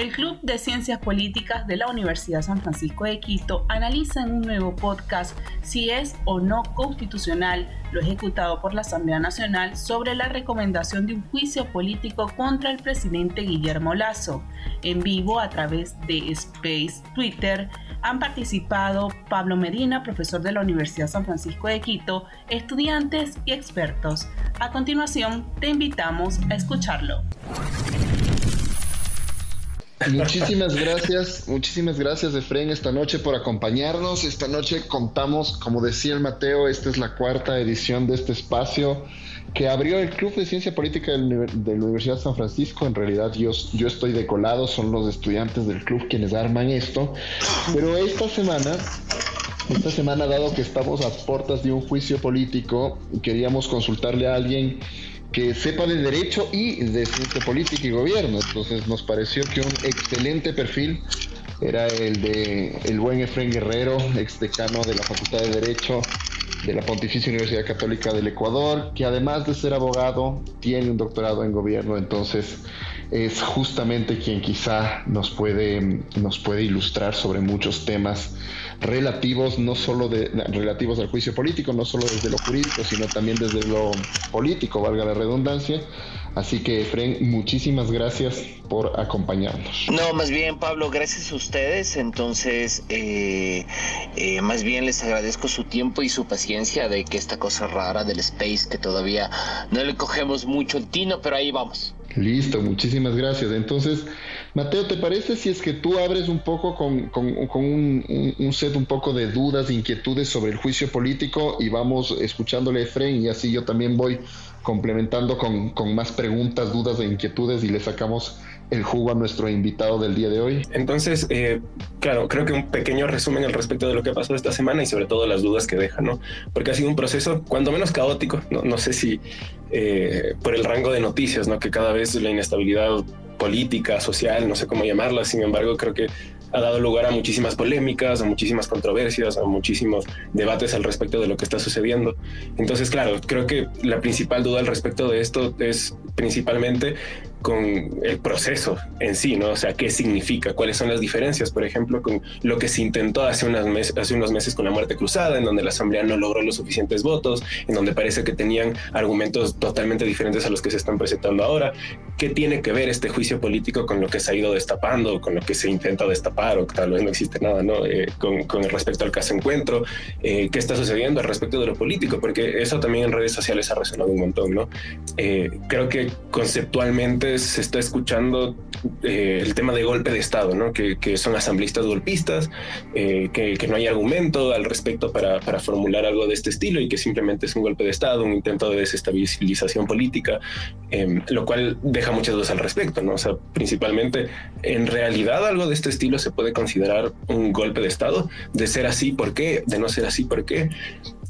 El Club de Ciencias Políticas de la Universidad San Francisco de Quito analiza en un nuevo podcast si es o no constitucional lo ejecutado por la Asamblea Nacional sobre la recomendación de un juicio político contra el presidente Guillermo Lazo. En vivo a través de Space Twitter han participado Pablo Medina, profesor de la Universidad San Francisco de Quito, estudiantes y expertos. A continuación, te invitamos a escucharlo. Muchísimas gracias, muchísimas gracias Efren esta noche por acompañarnos. Esta noche contamos, como decía el Mateo, esta es la cuarta edición de este espacio que abrió el Club de Ciencia Política de la Universidad de San Francisco. En realidad yo, yo estoy decolado, son los estudiantes del club quienes arman esto. Pero esta semana esta semana, dado que estamos a puertas de un juicio político, queríamos consultarle a alguien que sepa de derecho y de ciencia política y gobierno. Entonces nos pareció que un excelente perfil era el de el buen Efren Guerrero, ex decano de la Facultad de Derecho de la Pontificia Universidad Católica del Ecuador, que además de ser abogado, tiene un doctorado en gobierno, entonces es justamente quien quizá nos puede, nos puede ilustrar sobre muchos temas relativos, no solo de, relativos al juicio político, no solo desde lo jurídico, sino también desde lo político, valga la redundancia. Así que, Efren, muchísimas gracias por acompañarnos. No, más bien, Pablo, gracias a ustedes. Entonces, eh, eh, más bien les agradezco su tiempo y su paciencia de que esta cosa rara del space, que todavía no le cogemos mucho el tino, pero ahí vamos. Listo, muchísimas gracias. Entonces, Mateo, ¿te parece si es que tú abres un poco con, un, set un poco de dudas, inquietudes sobre el juicio político y vamos escuchándole a Efren y así yo también voy complementando con, con más preguntas, dudas e inquietudes y le sacamos el jugo a nuestro invitado del día de hoy. Entonces, eh, claro, creo que un pequeño resumen al respecto de lo que pasó esta semana y sobre todo las dudas que deja, ¿no? Porque ha sido un proceso cuando menos caótico, no, sé si eh, por el rango de noticias, ¿no? Que cada vez la inestabilidad política, social, no sé cómo llamarla, sin embargo, creo que ha dado lugar a muchísimas polémicas, a muchísimas controversias, a muchísimos debates al respecto de lo que está sucediendo. Entonces, claro, creo que la principal duda al respecto de esto es principalmente con el proceso en sí, ¿no? O sea, ¿qué significa? ¿Cuáles son las diferencias? Por ejemplo, con lo que se intentó hace, unas meses, hace unos meses con la muerte cruzada, en donde la Asamblea no logró los suficientes votos, en donde parece que tenían argumentos totalmente diferentes a los que se están presentando ahora. ¿Qué tiene que ver este juicio político con lo que se ha ido destapando, con lo que se intenta destapar o tal vez no existe nada, ¿no? Eh, con, con respecto al caso Encuentro, eh, ¿qué está sucediendo al respecto de lo político? Porque eso también en redes sociales ha resonado un montón, ¿no? Eh, creo que conceptualmente se está escuchando eh, el tema de golpe de Estado, ¿no? que, son asambleístas golpistas, eh, que, no hay argumento al respecto para, formular algo de este estilo y que simplemente es un golpe de Estado, un intento de desestabilización política, em, lo cual deja muchas dudas al respecto. ¿no? O sea, principalmente, en realidad algo de este estilo se puede considerar un golpe de Estado. De ser así, ¿por qué? De no ser así, ¿por qué?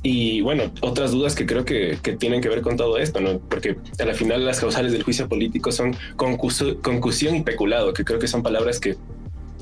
Y bueno, otras dudas que creo que, tienen que ver con todo esto, ¿no? Porque a la final las causales del juicio político son concusión y peculado, que creo que son palabras que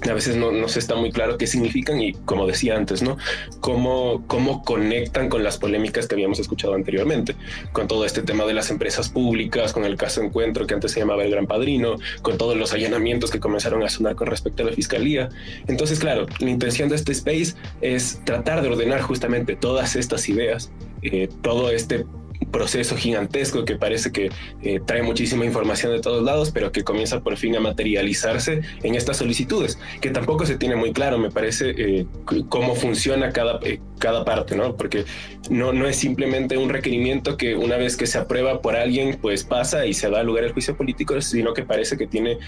a veces no, no, se está muy claro qué significan y como decía antes, ¿no? Cómo, cómo conectan con las polémicas que habíamos escuchado anteriormente, con todo este tema de las empresas públicas, con el caso Encuentro que antes se llamaba El Gran Padrino, con todos los allanamientos que comenzaron a sonar con respecto a la fiscalía. Entonces, claro, la intención de este space es tratar de ordenar justamente todas estas ideas, eh, todo este proceso gigantesco que parece que eh, trae muchísima información de todos lados, pero que comienza por fin a materializarse en estas solicitudes, que tampoco se tiene muy claro, me parece, eh, cómo funciona cada, cada parte, ¿no? Porque no, no es simplemente un requerimiento que una vez que se aprueba por alguien, pues pasa y se da lugar al juicio político, sino que parece que tiene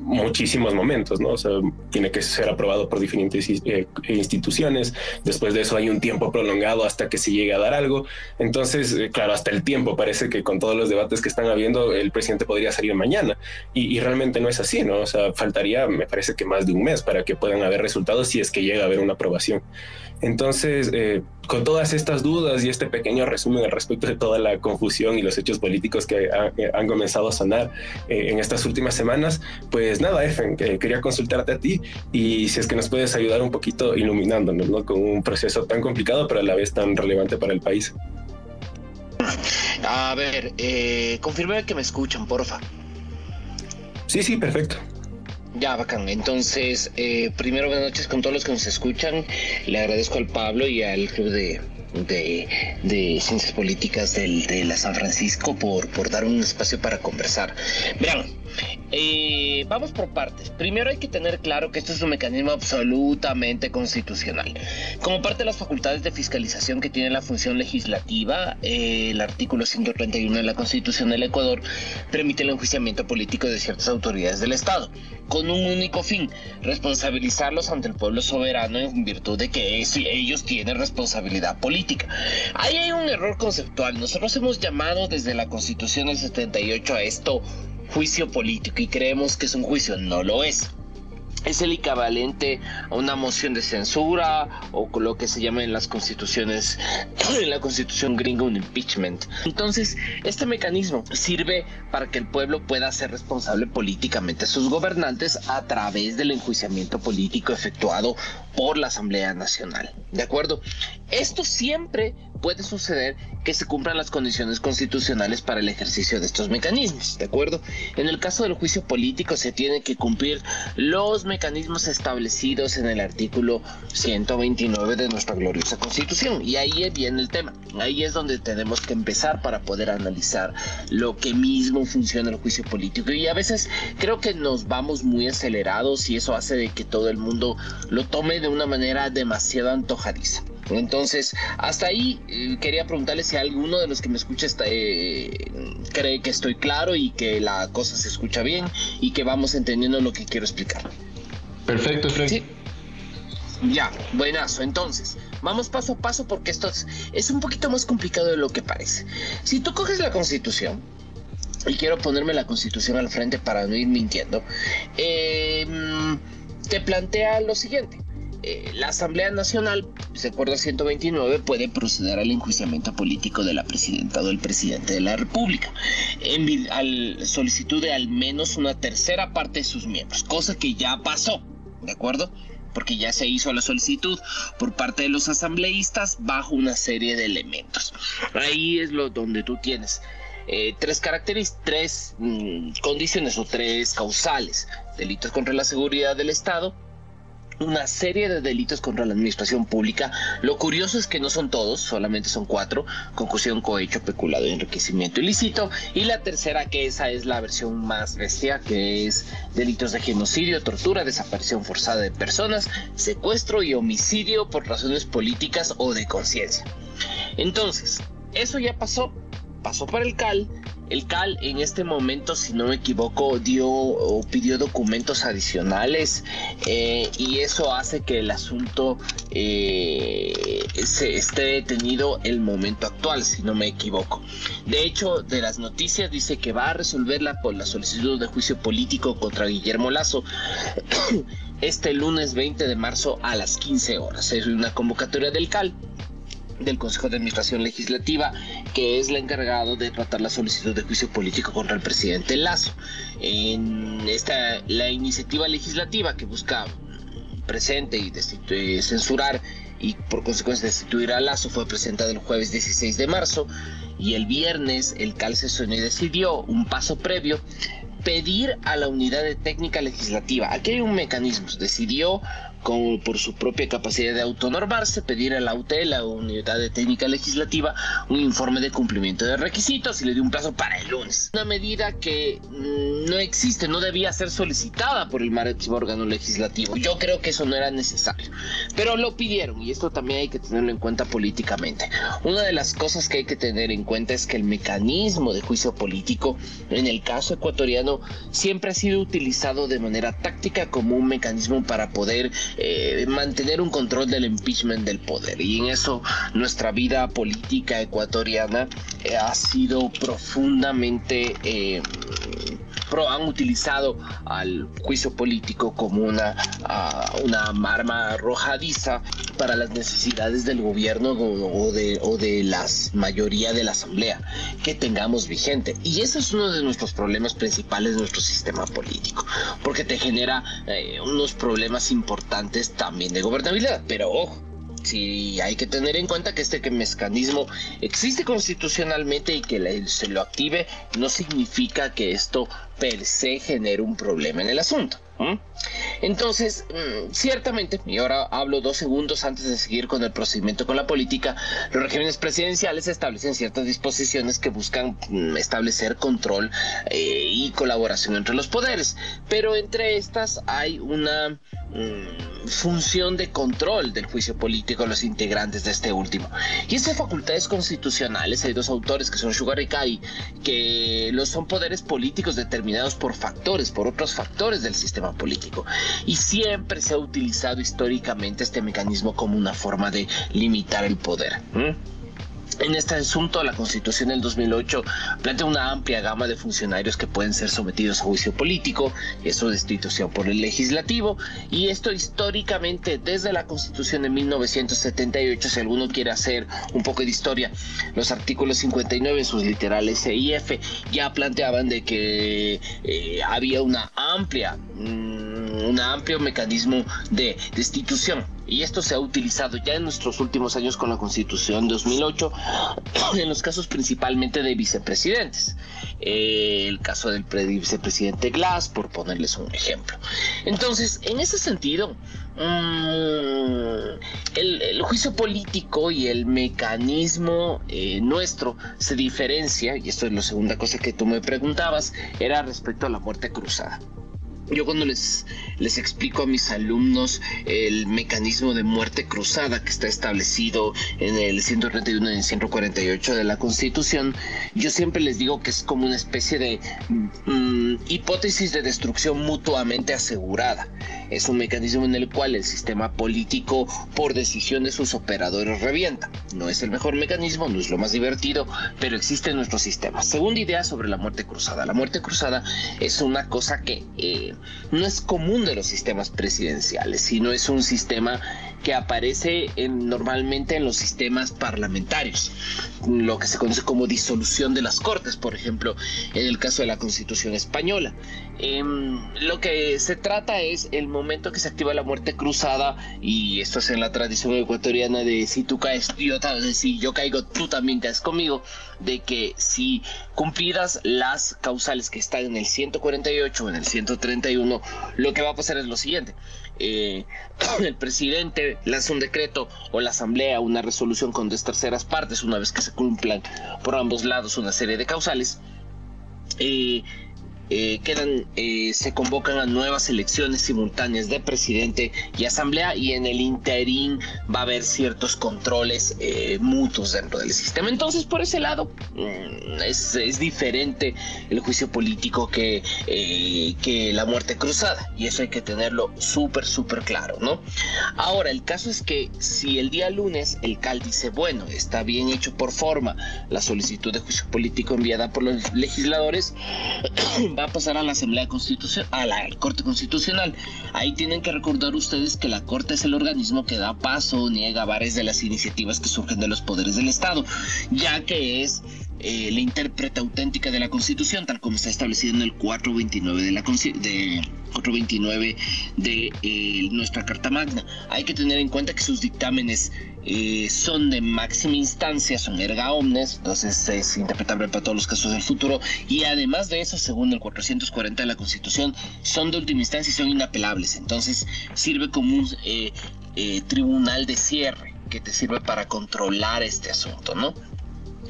muchísimos momentos, ¿no? O sea, tiene que ser aprobado por diferentes instituciones, después de eso hay un tiempo prolongado hasta que se llegue a dar algo, entonces, claro, hasta el tiempo. Parece que con todos los debates que están habiendo, el presidente podría salir mañana y, realmente no es así, ¿no? O sea, faltaría, me parece que más de un mes para que puedan haber resultados si es que llega a haber una aprobación. Entonces, eh, con todas estas dudas y este pequeño resumen al respecto de toda la confusión y los hechos políticos que han comenzado a sonar eh, en estas últimas semanas, pues nada, Efen, quería consultarte a ti y si es que nos puedes ayudar un poquito iluminándonos, ¿no? Con un proceso tan complicado, pero a la vez tan relevante para el país. A ver, eh, confirme que me escuchan, porfa. Sí, sí, perfecto. Ya, bacán. Entonces, eh, primero buenas noches con todos los que nos escuchan. Le agradezco al Pablo y al club de, de, Ciencias Políticas de la San Francisco por, por dar un espacio para conversar. Vean, eh, vamos por partes. Primero hay que tener claro que esto es un mecanismo absolutamente constitucional. Como parte de las facultades de fiscalización que tiene la función legislativa, eh, el artículo 131 de la Constitución del Ecuador permite el enjuiciamiento político de ciertas autoridades del Estado, con un único fin, responsabilizarlos ante el pueblo soberano en virtud de que ellos tienen responsabilidad política. Ahí hay un error conceptual. Nosotros hemos llamado desde la Constitución del 78 a esto juicio político y creemos que es un juicio, no lo es es el equivalente a una moción de censura o lo que se llama en las constituciones, en la constitución gringa un impeachment. Entonces, este mecanismo sirve para que el pueblo pueda ser responsable políticamente a sus gobernantes a través del enjuiciamiento político efectuado por la Asamblea Nacional. ¿De acuerdo? Esto siempre puede suceder que se cumplan las condiciones constitucionales para el ejercicio de estos mecanismos, ¿de acuerdo? En el caso del juicio político se tiene que cumplir los mecanismos establecidos en el artículo 129 de nuestra gloriosa constitución y ahí viene el tema, ahí es donde tenemos que empezar para poder analizar lo que mismo funciona el juicio político y a veces creo que nos vamos muy acelerados y eso hace de que todo el mundo lo tome de una manera demasiado antojadiza. Entonces, hasta ahí eh, quería preguntarle si alguno de los que me escucha eh, cree que estoy claro y que la cosa se escucha bien y que vamos entendiendo lo que quiero explicar. Perfecto, Fred. Sí. Ya, buenazo. Entonces, vamos paso a paso porque esto es, un poquito más complicado de lo que parece. Si tú coges la constitución, y quiero ponerme la constitución al frente para no ir mintiendo, eh, te plantea lo siguiente. Eh, la Asamblea Nacional, se acuerda 129, puede proceder al enjuiciamiento político de la presidenta o del presidente de la República, en al solicitud de al menos una tercera parte de sus miembros, cosa que ya pasó, ¿de acuerdo? porque ya se hizo la solicitud por parte de los asambleístas bajo una serie de elementos. Ahí es lo donde tú tienes eh, tres características, tres mm, condiciones o tres causales: delitos contra la seguridad del Estado, una serie de delitos contra la administración pública. Lo curioso es que no son todos, solamente son cuatro, concusión, cohecho, peculado enriquecimiento ilícito. Y la tercera, que esa es la versión más bestia, que es delitos de genocidio, tortura, desaparición forzada de personas, secuestro y homicidio por razones políticas o de conciencia. Entonces, eso ya pasó, pasó para el CAL el CAL en este momento, si no me equivoco, dio o pidió documentos adicionales eh, y eso hace que el asunto eh, se esté detenido el momento actual, si no me equivoco. De hecho, de las noticias dice que va a resolverla por la solicitud de juicio político contra Guillermo Lazo. este lunes 20 de marzo a las 15 horas. Es una convocatoria del CAL del Consejo de Administración Legislativa, que es la encargado de tratar la solicitud de juicio político contra el presidente Lazo. En esta, la iniciativa legislativa que busca presente y censurar y por consecuencia destituir a Lazo fue presentada el jueves 16 de marzo y el viernes el CAL y decidió un paso previo pedir a la unidad de técnica legislativa. Aquí hay un mecanismo. Decidió con, por su propia capacidad de autonormarse, pedir a la UTE, la Unidad de Técnica Legislativa, un informe de cumplimiento de requisitos y le dio un plazo para el lunes. Una medida que mm, no existe, no debía ser solicitada por el máximo órgano legislativo. Yo creo que eso no era necesario, pero lo pidieron y esto también hay que tenerlo en cuenta políticamente. Una de las cosas que hay que tener en cuenta es que el mecanismo de juicio político, en el caso ecuatoriano, siempre ha sido utilizado de manera táctica como un mecanismo para poder eh, mantener un control del impeachment del poder. Y en eso nuestra vida política ecuatoriana eh, ha sido profundamente... Eh, han utilizado al juicio político como una, uh, una arma arrojadiza para las necesidades del gobierno o, de, o de la mayoría de la asamblea que tengamos vigente. Y ese es uno de nuestros problemas principales de nuestro sistema político, porque te genera eh, unos problemas importantes también de gobernabilidad. Pero ojo, sí hay que tener en cuenta que este mecanismo existe constitucionalmente y que se lo active no significa que esto per se genere un problema en el asunto. Entonces, mm, ciertamente, y ahora hablo dos segundos antes de seguir con el procedimiento con la política, los regímenes presidenciales establecen ciertas disposiciones que buscan mm, establecer control eh, y colaboración entre los poderes, pero entre estas hay una mm, función de control del juicio político a los integrantes de este último. Y esas facultades constitucionales, hay dos autores que son Sugar y Kai, que los son poderes políticos determinados por factores, por otros factores del sistema político. Y siempre se ha utilizado históricamente este mecanismo como una forma de limitar el poder. En este asunto, la Constitución del 2008 plantea una amplia gama de funcionarios que pueden ser sometidos a juicio político, eso destitución por el legislativo, y esto históricamente desde la Constitución de 1978, si alguno quiere hacer un poco de historia, los artículos 59 en sus literales E y F ya planteaban de que eh, había una amplia, mm, un amplio mecanismo de destitución y esto se ha utilizado ya en nuestros últimos años con la Constitución 2008, en los casos principalmente de vicepresidentes. Eh, el caso del vicepresidente Glass, por ponerles un ejemplo. Entonces, en ese sentido, mm, el, juicio político y el mecanismo eh, nuestro se diferencia, y esto es la segunda cosa que tú me preguntabas, era respecto a la muerte cruzada. Yo cuando les, les explico a mis alumnos el mecanismo de muerte cruzada que está establecido en el 131 y 148 de la Constitución, yo siempre les digo que es como una especie de mm, hipótesis de destrucción mutuamente asegurada. Es un mecanismo en el cual el sistema político, por decisión de sus operadores, revienta. No es el mejor mecanismo, no es lo más divertido, pero existe en nuestro sistema. Segunda idea sobre la muerte cruzada. La muerte cruzada es una cosa que... Eh, no es común de los sistemas presidenciales, sino es un sistema que aparece normalmente en los sistemas parlamentarios, lo que se conoce como disolución de las cortes, por ejemplo, en el caso de la Constitución española. Em, lo que se trata es el momento que se activa la muerte cruzada, y esto es en la tradición ecuatoriana de si tú caes, yo, si yo caigo, tú también caes conmigo, de que si cumplidas las causales que están en el 148 o en el 131, lo que va a pasar es lo siguiente. Eh, el presidente lanza un decreto o la asamblea una resolución con dos terceras partes una vez que se cumplan por ambos lados una serie de causales. Eh, eh, quedan, eh, se convocan a nuevas elecciones simultáneas de presidente y asamblea y en el interín va a haber ciertos controles eh, mutuos dentro del sistema. Entonces, por ese lado, mm, es, es, diferente el juicio político que, que la muerte cruzada y eso hay que tenerlo súper, súper claro, ¿no? Ahora, el caso es que si el día lunes el CAL dice, bueno, está bien hecho por forma la solicitud de juicio político enviada por los legisladores, va a pasar a la Asamblea Constitucional, a la Corte Constitucional. Ahí tienen que recordar ustedes que la Corte es el organismo que da paso o niega varias de las iniciativas que surgen de los poderes del Estado, ya que es eh, la intérprete auténtica de la Constitución, tal como está establecido en el 429 de la de 429 de eh, nuestra Carta Magna. Hay que tener en cuenta que sus dictámenes eh, son de máxima instancia, son erga omnes, entonces es interpretable para todos los casos del futuro, y además de eso, según el 440 de la Constitución, son de última instancia y son inapelables, entonces sirve como un tribunal de cierre que te sirve para controlar este asunto, ¿no?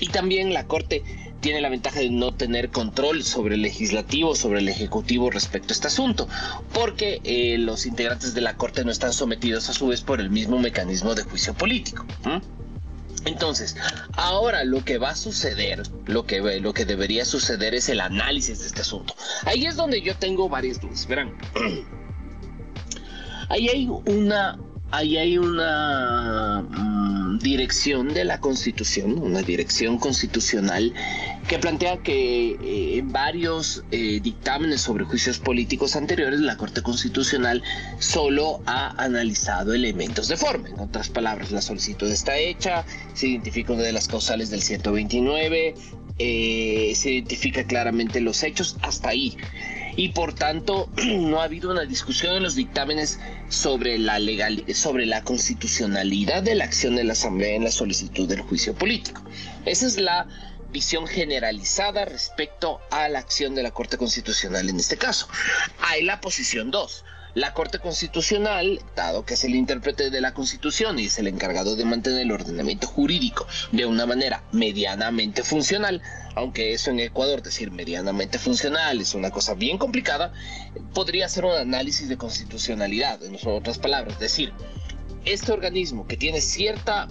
Y también la Corte tiene la ventaja de no tener control sobre el legislativo, sobre el ejecutivo respecto a este asunto, porque eh, los integrantes de la Corte no están sometidos a su vez por el mismo mecanismo de juicio político. Entonces, ahora lo que va a suceder, lo que, lo que debería suceder es el análisis de este asunto. Ahí es donde yo tengo varias dudas. Verán, ahí hay una, ahí hay una mm, dirección de la Constitución, una dirección constitucional que plantea que eh, en varios eh, dictámenes sobre juicios políticos anteriores la Corte Constitucional solo ha analizado elementos de forma. En otras palabras, la solicitud está hecha, se identifica una de las causales del 129, eh, se identifica claramente los hechos, hasta ahí y por tanto no ha habido una discusión en los dictámenes sobre la legal, sobre la constitucionalidad de la acción de la Asamblea en la solicitud del juicio político. Esa es la visión generalizada respecto a la acción de la Corte Constitucional en este caso. Hay la posición 2 la Corte Constitucional, dado que es el intérprete de la Constitución y es el encargado de mantener el ordenamiento jurídico de una manera medianamente funcional, aunque eso en Ecuador decir medianamente funcional es una cosa bien complicada, podría ser un análisis de constitucionalidad, en otras palabras, decir, este organismo que tiene cierta,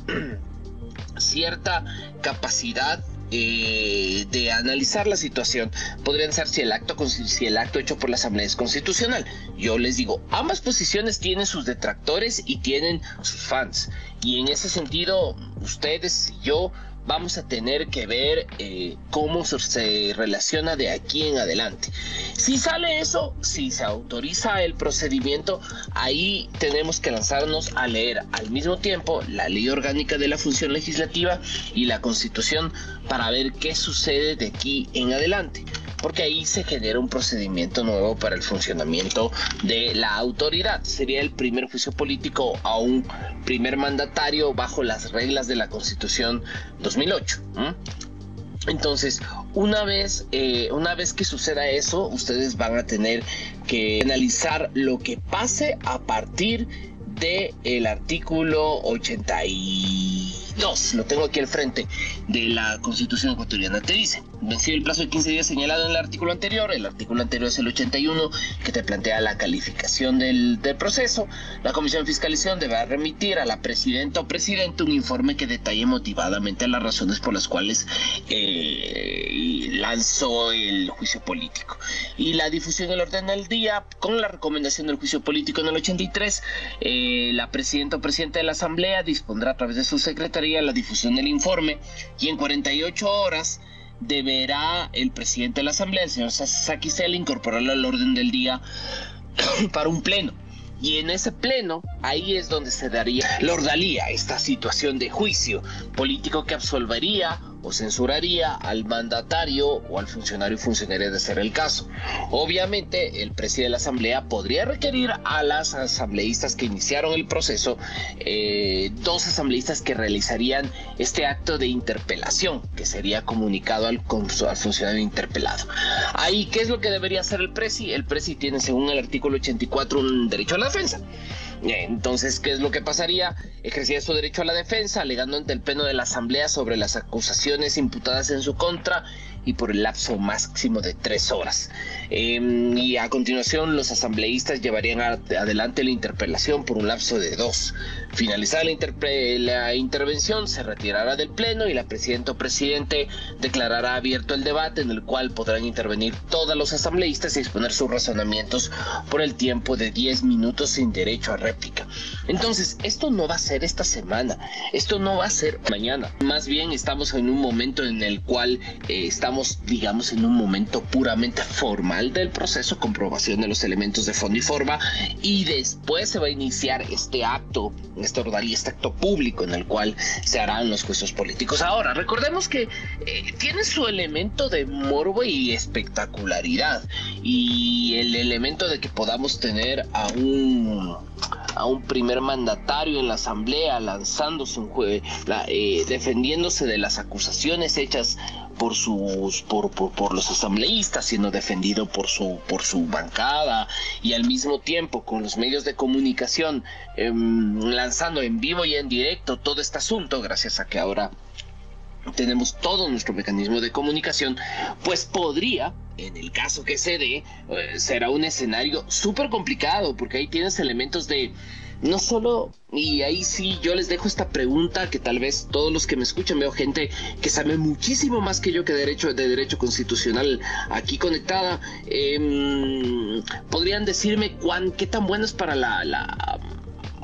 cierta capacidad eh, de analizar la situación. Podrían ser si el acto si el acto hecho por la asamblea es constitucional. Yo les digo ambas posiciones tienen sus detractores y tienen sus fans. Y en ese sentido ustedes y yo vamos a tener que ver eh, cómo se relaciona de aquí en adelante. Si sale eso, si se autoriza el procedimiento, ahí tenemos que lanzarnos a leer al mismo tiempo la ley orgánica de la función legislativa y la constitución para ver qué sucede de aquí en adelante porque ahí se genera un procedimiento nuevo para el funcionamiento de la autoridad. Sería el primer juicio político a un primer mandatario bajo las reglas de la Constitución 2008. Entonces, una vez, eh, una vez que suceda eso, ustedes van a tener que analizar lo que pase a partir del el artículo 82, lo tengo aquí al frente, de la Constitución ecuatoriana. Te dice, vencido el plazo de 15 días señalado en el artículo anterior, el artículo anterior es el 81 que te plantea la calificación del, proceso, la Comisión de Fiscalización deberá remitir a la presidenta o presidente un informe que detalle motivadamente las razones por las cuales eh, lanzó el juicio político. Y la difusión del orden del día, con la recomendación del juicio político en el 83, eh, la presidenta o presidente de la Asamblea dispondrá a través de su secretaría la difusión del informe y en 48 horas deberá el presidente de la Asamblea, el señor Saquicel, incorporarlo al orden del día para un pleno. Y en ese pleno, ahí es donde se daría, lordalía esta situación de juicio político que absolvería o censuraría al mandatario o al funcionario y funcionaria de ser el caso. Obviamente, el presidente de la Asamblea podría requerir a las asambleístas que iniciaron el proceso, eh, dos asambleístas que realizarían este acto de interpelación, que sería comunicado al, al funcionario interpelado. Ahí, ¿qué es lo que debería hacer el presi? El presi tiene, según el artículo 84, un derecho a la defensa. Entonces, ¿qué es lo que pasaría? Ejercía su derecho a la defensa, alegando ante el pleno de la Asamblea sobre las acusaciones imputadas en su contra y por el lapso máximo de tres horas. Em, y a continuación los asambleístas llevarían adelante la interpelación por un lapso de dos. Finalizada la, la intervención, se retirará del pleno y la presidenta o presidente declarará abierto el debate en el cual podrán intervenir todos los asambleístas y exponer sus razonamientos por el tiempo de 10 minutos sin derecho a réplica. Entonces, esto no va a ser esta semana, esto no va a ser mañana. Más bien estamos en un momento en el cual eh, estamos digamos, en un momento puramente formal del proceso, comprobación de los elementos de fondo y forma, y después se va a iniciar este acto, este ordalía, este acto público en el cual se harán los juicios políticos. Ahora, recordemos que eh, tiene su elemento de morbo y espectacularidad, y el elemento de que podamos tener a un a un primer mandatario en la asamblea lanzándose un juez, eh, defendiéndose de las acusaciones hechas por sus por, por, los asambleístas siendo defendido por su por su bancada y al mismo tiempo con los medios de comunicación em, lanzando en vivo y en directo todo este asunto gracias a que ahora tenemos todo nuestro mecanismo de comunicación, pues podría, en el caso que se dé, eh, será un escenario súper complicado, porque ahí tienes elementos de no solo, y ahí sí yo les dejo esta pregunta que tal vez todos los que me escuchan veo gente que sabe muchísimo más que yo que derecho de derecho constitucional aquí conectada. Em, podrían decirme cuán qué tan bueno es para la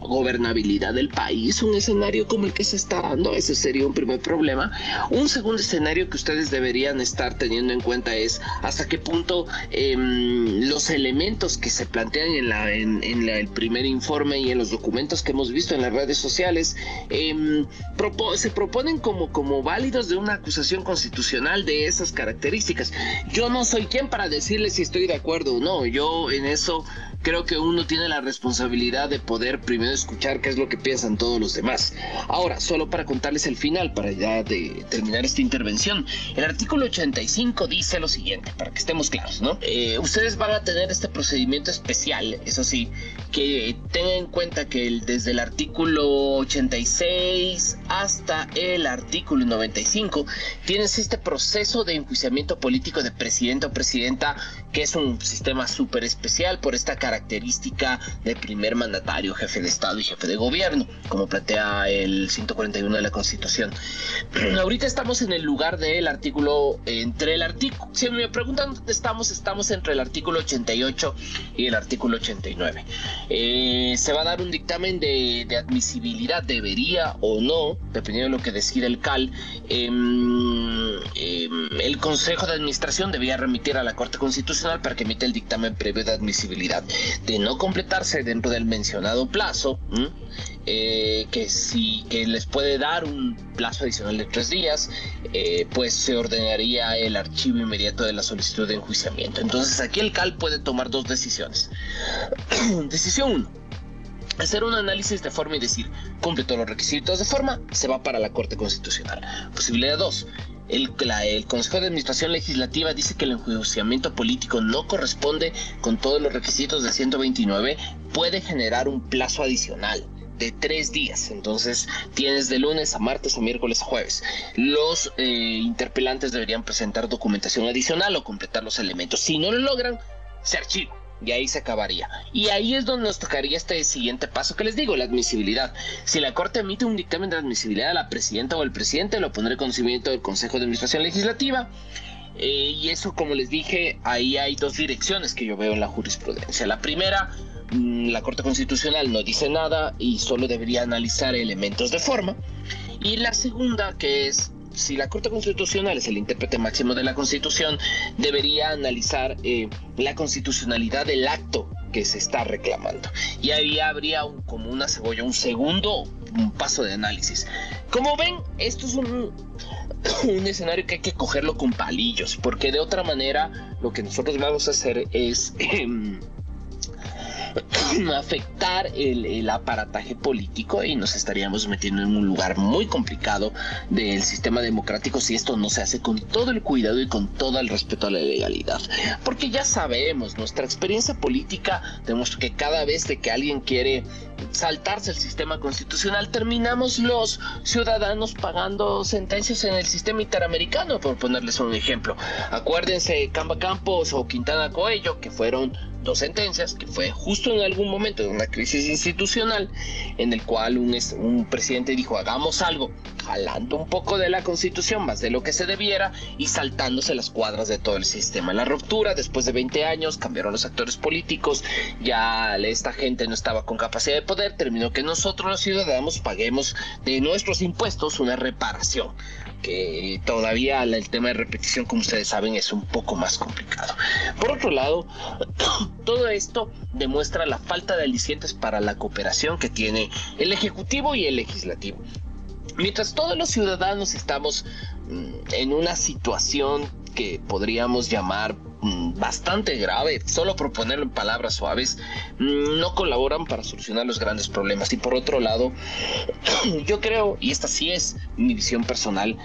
gobernabilidad del país, un escenario como el que se está dando, ese sería un primer problema. Un segundo escenario que ustedes deberían estar teniendo en cuenta es hasta qué punto em, los elementos que se plantean en, la, en, el primer informe y en los documentos que hemos visto en las redes sociales em, se proponen como, válidos de una acusación constitucional de esas características. Yo no soy quien para decirles si estoy de acuerdo o no, yo en eso creo que uno tiene la responsabilidad de poder primero escuchar qué es lo que piensan todos los demás. Ahora, solo para contarles el final, para ya de terminar esta intervención, el artículo 85 dice lo siguiente, para que estemos claros, ¿no? Eh, ustedes van a tener este procedimiento especial, eso sí, que tengan en cuenta que desde el artículo 86 hasta el artículo 95 tienes este proceso de enjuiciamiento político de presidente o presidenta, que es un sistema súper especial por esta característica del primer mandatario, jefe de Estado y jefe de gobierno, como plantea el 141 de la Constitución. Ahorita estamos en el lugar del artículo, entre el artículo, si me preguntan dónde estamos, estamos entre el artículo 88 y el artículo 89. Eh, se va a dar un dictamen de, admisibilidad, debería o no, dependiendo de lo que decida el CAL, em, em, el Consejo de Administración debía remitir a la Corte Constitucional para que emita el dictamen previo de admisibilidad. De no completarse dentro del mencionado plazo, eh, que si les puede dar un plazo adicional de tres días, eh, pues se ordenaría el archivo inmediato de la solicitud de enjuiciamiento. Entonces aquí el CAL puede tomar dos decisiones. Decisión 1 hacer un análisis de forma y decir, cumple todos los requisitos de forma, se va para la Corte Constitucional. Posibilidad 2, el, el Consejo de Administración Legislativa dice que el enjuiciamiento político no corresponde con todos los requisitos de 129, puede generar un plazo adicional de tres días. Entonces tienes de lunes a martes, a miércoles, a jueves. Los eh, interpelantes deberían presentar documentación adicional o completar los elementos. Si no lo logran, se archiva y ahí se acabaría. Y ahí es donde nos tocaría este siguiente paso que les digo, la admisibilidad. Si la Corte emite un dictamen de admisibilidad a la presidenta o el presidente, lo pondré conocimiento del Consejo de Administración Legislativa. Eh, y eso, como les dije, ahí hay dos direcciones que yo veo en la jurisprudencia. La primera, la Corte Constitucional no dice nada y solo debería analizar elementos de forma. Y la segunda, que es si la Corte Constitucional es el intérprete máximo de la Constitución, debería analizar eh, la constitucionalidad del acto que se está reclamando. Y ahí habría como una cebolla, un segundo un paso de análisis. Como ven, esto es un, un escenario que hay que cogerlo con palillos, porque de otra manera lo que nosotros vamos a hacer es... Em, afectar el, aparataje político y nos estaríamos metiendo en un lugar muy complicado del sistema democrático si esto no se hace con todo el cuidado y con todo el respeto a la legalidad. Porque ya sabemos, nuestra experiencia política demuestra que cada vez que alguien quiere saltarse el sistema constitucional, terminamos los ciudadanos pagando sentencias en el sistema interamericano, por ponerles un ejemplo. Acuérdense Camba Campos o Quintana Coello, que fueron dos sentencias, que fue justo en algún momento de una crisis institucional, en el cual un, un presidente dijo, hagamos algo, jalando un poco de la constitución, más de lo que se debiera, y saltándose las cuadras de todo el sistema. La ruptura, después de 20 años, cambiaron los actores políticos, ya esta gente no estaba con capacidad de poder, terminó que nosotros los ciudadanos paguemos de nuestros impuestos una reparación que todavía el tema de repetición, como ustedes saben, es un poco más complicado. Por otro lado, todo esto demuestra la falta de alicientes para la cooperación que tiene el Ejecutivo y el Legislativo. Mientras todos los ciudadanos estamos mm, en una situación que podríamos llamar mm, bastante grave, solo proponerlo en palabras suaves, mm, no colaboran para solucionar los grandes problemas. Y por otro lado, yo creo, y esta sí es mi visión personal,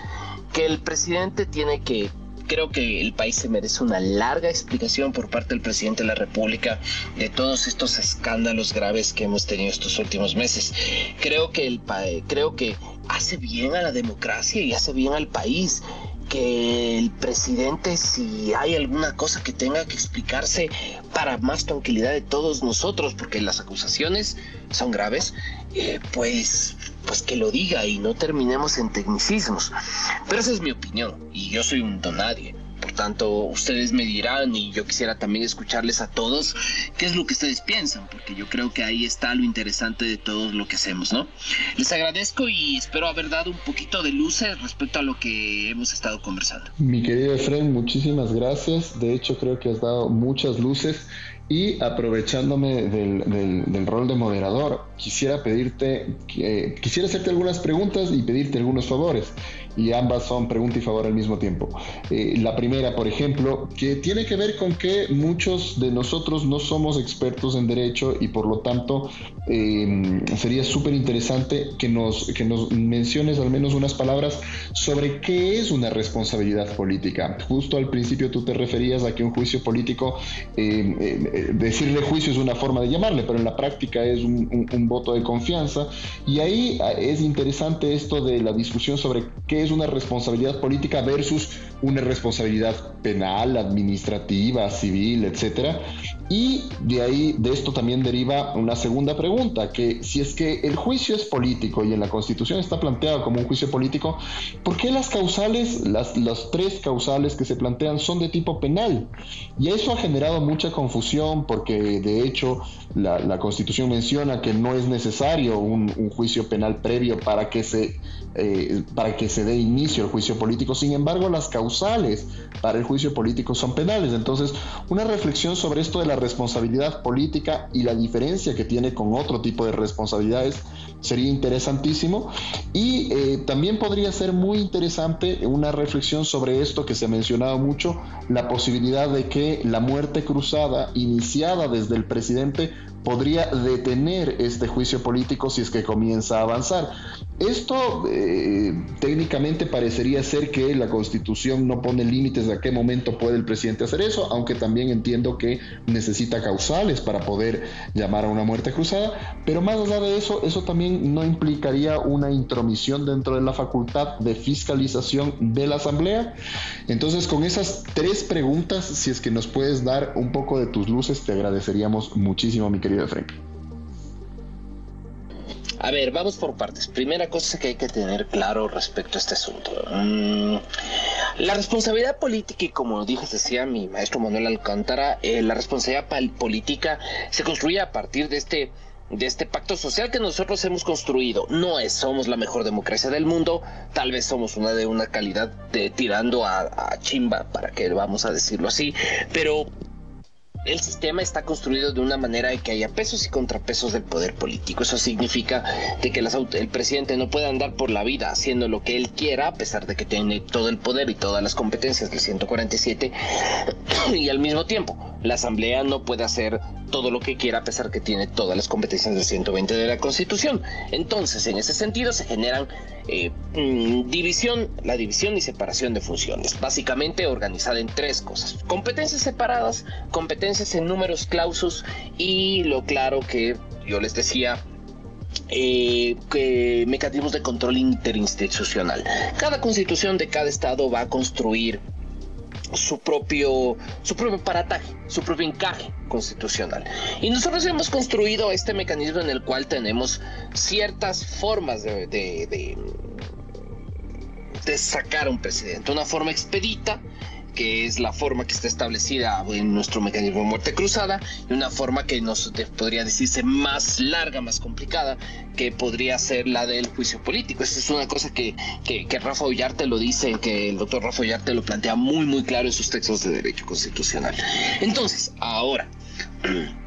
que el presidente tiene que creo que el país se merece una larga explicación por parte del presidente de la República de todos estos escándalos graves que hemos tenido estos últimos meses. Creo que el creo que hace bien a la democracia y hace bien al país que el presidente, si hay alguna cosa que tenga que explicarse para más tranquilidad de todos nosotros, porque las acusaciones son graves, eh, pues, pues que lo diga y no terminemos en tecnicismos. Pero esa es mi opinión y yo soy un donadie tanto, ustedes me dirán y yo quisiera también escucharles a todos qué es lo que ustedes piensan, porque yo creo que ahí está lo interesante de todo lo que hacemos, ¿no? Les agradezco y espero haber dado un poquito de luces respecto a lo que hemos estado conversando. Mi querido Efren, muchísimas gracias. De hecho, creo que has dado muchas luces y aprovechándome del, rol de moderador, quisiera pedirte, eh, quisiera hacerte algunas preguntas y pedirte algunos favores y ambas son pregunta y favor al mismo tiempo. Eh, la primera, por ejemplo, que tiene que ver con que muchos de nosotros no somos expertos en derecho y por lo tanto em, sería súper interesante que nos, que nos menciones al menos unas palabras sobre qué es una responsabilidad política. Justo al principio tú te referías a que un juicio político, em, eh, decirle juicio es una forma de llamarle, pero en la práctica es un, un voto de confianza y ahí ah, es interesante esto de la discusión sobre qué es una responsabilidad política versus una responsabilidad penal, administrativa, civil, etcétera. Y de ahí, de esto también deriva una segunda pregunta, que si es que el juicio es político y en la Constitución está planteado como un juicio político, ¿por qué las causales, las, las tres causales que se plantean son de tipo penal? Y eso ha generado mucha confusión porque de hecho la, Constitución menciona que no es necesario un, juicio penal previo para que se eh, para que se dé inicio al juicio político. Sin embargo, las causales para el juicio político son penales. Entonces, una reflexión sobre esto de la responsabilidad política y la diferencia que tiene con otro tipo de responsabilidades sería interesantísimo. Y eh, también podría ser muy interesante una reflexión sobre esto que se ha mencionado mucho, la posibilidad de que la muerte cruzada iniciada desde el presidente podría detener este juicio político si es que comienza a avanzar. Esto eh, técnicamente parecería ser que la constitución no pone límites de a qué momento puede el presidente hacer eso, aunque también entiendo que necesita causales para poder llamar a una muerte cruzada, pero más allá de eso, eso también no implicaría una intromisión dentro de la facultad de fiscalización de la Asamblea. Entonces, con esas tres preguntas, si es que nos puedes dar un poco de tus luces, te agradeceríamos muchísimo, mi querido A ver, vamos por partes. Primera cosa que hay que tener claro respecto a este asunto. Mm, la responsabilidad política, y como dijo, decía mi maestro Manuel Alcántara, eh, la responsabilidad política se construye a partir de este de este pacto social que nosotros hemos construido. No es, somos la mejor democracia del mundo, tal vez somos una de una calidad tirando a chimba, para que vamos a decirlo así, pero el sistema está construido de una manera de que haya pesos y contrapesos del poder político. Eso significa de que el presidente no puede andar por la vida haciendo lo que él quiera, a pesar de que tiene todo el poder y todas las competencias del 147, y al mismo tiempo la Asamblea no puede hacer todo lo que quiera, a pesar que tiene todas las competencias del 120 de la Constitución. Entonces, en ese sentido, se generan eh, mm, división, la división y separación de funciones, básicamente organizada en tres cosas: competencias separadas, competencias en números clausus y lo claro que yo les decía. Eh, mecanismos de control interinstitucional. Cada constitución de cada estado va a construir su propio, su propio parataje, su propio encaje constitucional. Y nosotros hemos construido este mecanismo en el cual tenemos ciertas formas de, de, de, sacar a un presidente. Una forma expedita, que es la forma que está establecida en nuestro mecanismo de muerte cruzada, y una forma que nos podría decirse más larga, más complicada, que podría ser la del juicio político. Esta es una cosa que, que, que Rafa Ollarte lo dice, que el doctor Rafa Ollarte lo plantea muy, muy claro en sus textos de derecho constitucional. Entonces, ahora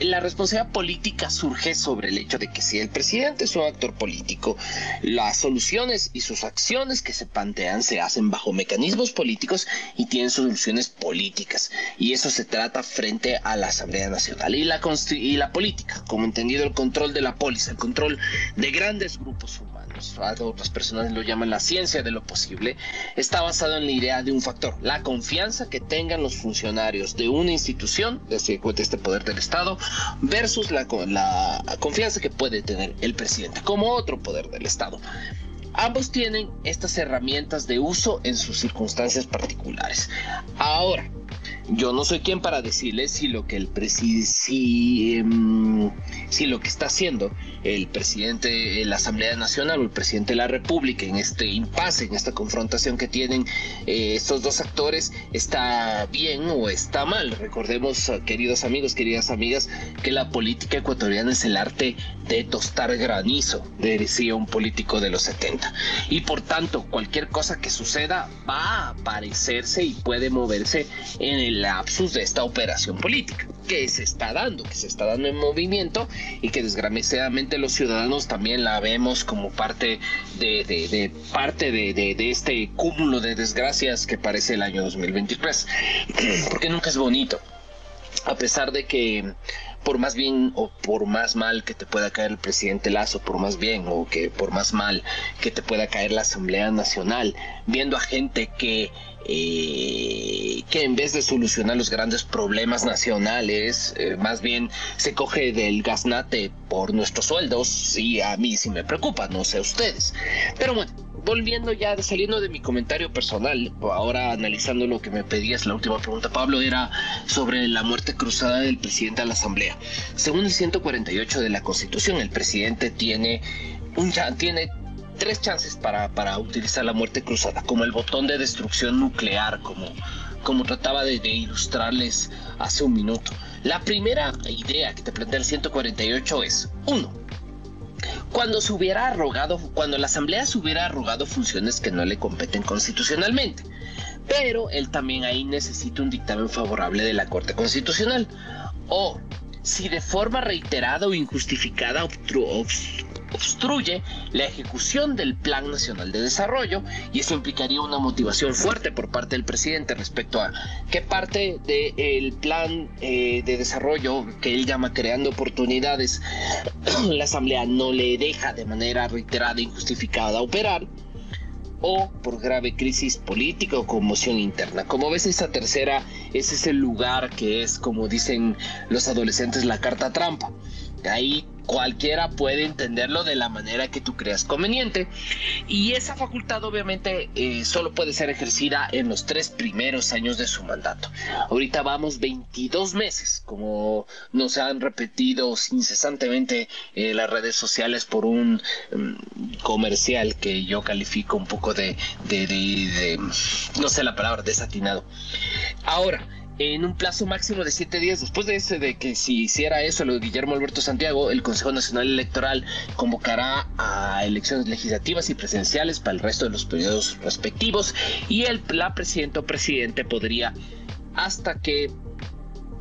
la responsabilidad política surge sobre el hecho de que si el presidente es un actor político, las soluciones y sus acciones que se plantean se hacen bajo mecanismos políticos y tienen soluciones políticas. Y eso se trata frente a la Asamblea Nacional. Y la, y la política, como entendido el control de la polis, el control de grandes grupos humanos otras personas lo llaman la ciencia de lo posible, está basado en la idea de un factor, la confianza que tengan los funcionarios de una institución, de este poder del Estado, versus la, la confianza que puede tener el presidente como otro poder del Estado. Ambos tienen estas herramientas de uso en sus circunstancias particulares. Ahora, yo no soy quien para decirle si lo que el si, em, lo que está haciendo el presidente de la Asamblea Nacional o el presidente de la República en este impasse, en esta confrontación que tienen eh, estos dos actores, está bien o está mal. Recordemos, queridos amigos, queridas amigas, que la política ecuatoriana es el arte de tostar granizo, decía un político de los 70. Y por tanto, cualquier cosa que suceda va a parecerse y puede moverse en el lapsus de esta operación política que se está dando, que se está dando en movimiento y que desgraciadamente los ciudadanos también la vemos como parte de, parte de, este cúmulo de desgracias que parece el año 2023, porque nunca es bonito, a pesar de que por más bien o por más mal que te pueda caer el presidente Lazo, por más bien o que por más mal que te pueda caer la Asamblea Nacional, viendo a gente que eh, que en vez de solucionar los grandes problemas nacionales, eh, más bien se coge del gasnate por nuestros sueldos y a mí sí me preocupa, no sé ustedes. Pero bueno, volviendo ya, saliendo de mi comentario personal, ahora analizando lo que me pedías, la última pregunta, Pablo, era sobre la muerte cruzada del presidente de la Asamblea. Según el 148 de la Constitución, el presidente tiene un tiene tres chances para, para, utilizar la muerte cruzada, como el botón de destrucción nuclear, como, como trataba de, ilustrarles hace un minuto. La primera idea que te plantea el 148 es, uno, cuando se hubiera arrogado, cuando la Asamblea se hubiera arrogado funciones que no le competen constitucionalmente. Pero él también ahí necesita un dictamen favorable de la Corte Constitucional. O si de forma reiterada o injustificada obstruye la ejecución del Plan Nacional de Desarrollo y eso implicaría una motivación fuerte por parte del presidente respecto a qué parte del plan eh, de desarrollo que él llama creando oportunidades la Asamblea no le deja de manera reiterada e injustificada operar o por grave crisis política o conmoción interna. Como ves, esa tercera es ese lugar que es, como dicen los adolescentes, la carta trampa. Ahí cualquiera puede entenderlo de la manera que tú creas conveniente y esa facultad obviamente eh, solo puede ser ejercida en los tres primeros años de su mandato. Ahorita vamos 22 meses, como nos han repetido incesantemente eh, las redes sociales por un mm, comercial que yo califico un poco de, de, no sé la palabra, desatinado. Ahora, en un plazo máximo de siete días después de ese de que si hiciera eso lo de Guillermo Alberto Santiago, el Consejo Nacional Electoral convocará a elecciones legislativas y presidenciales para el resto de los periodos respectivos y el la presidenta o presidente podría hasta que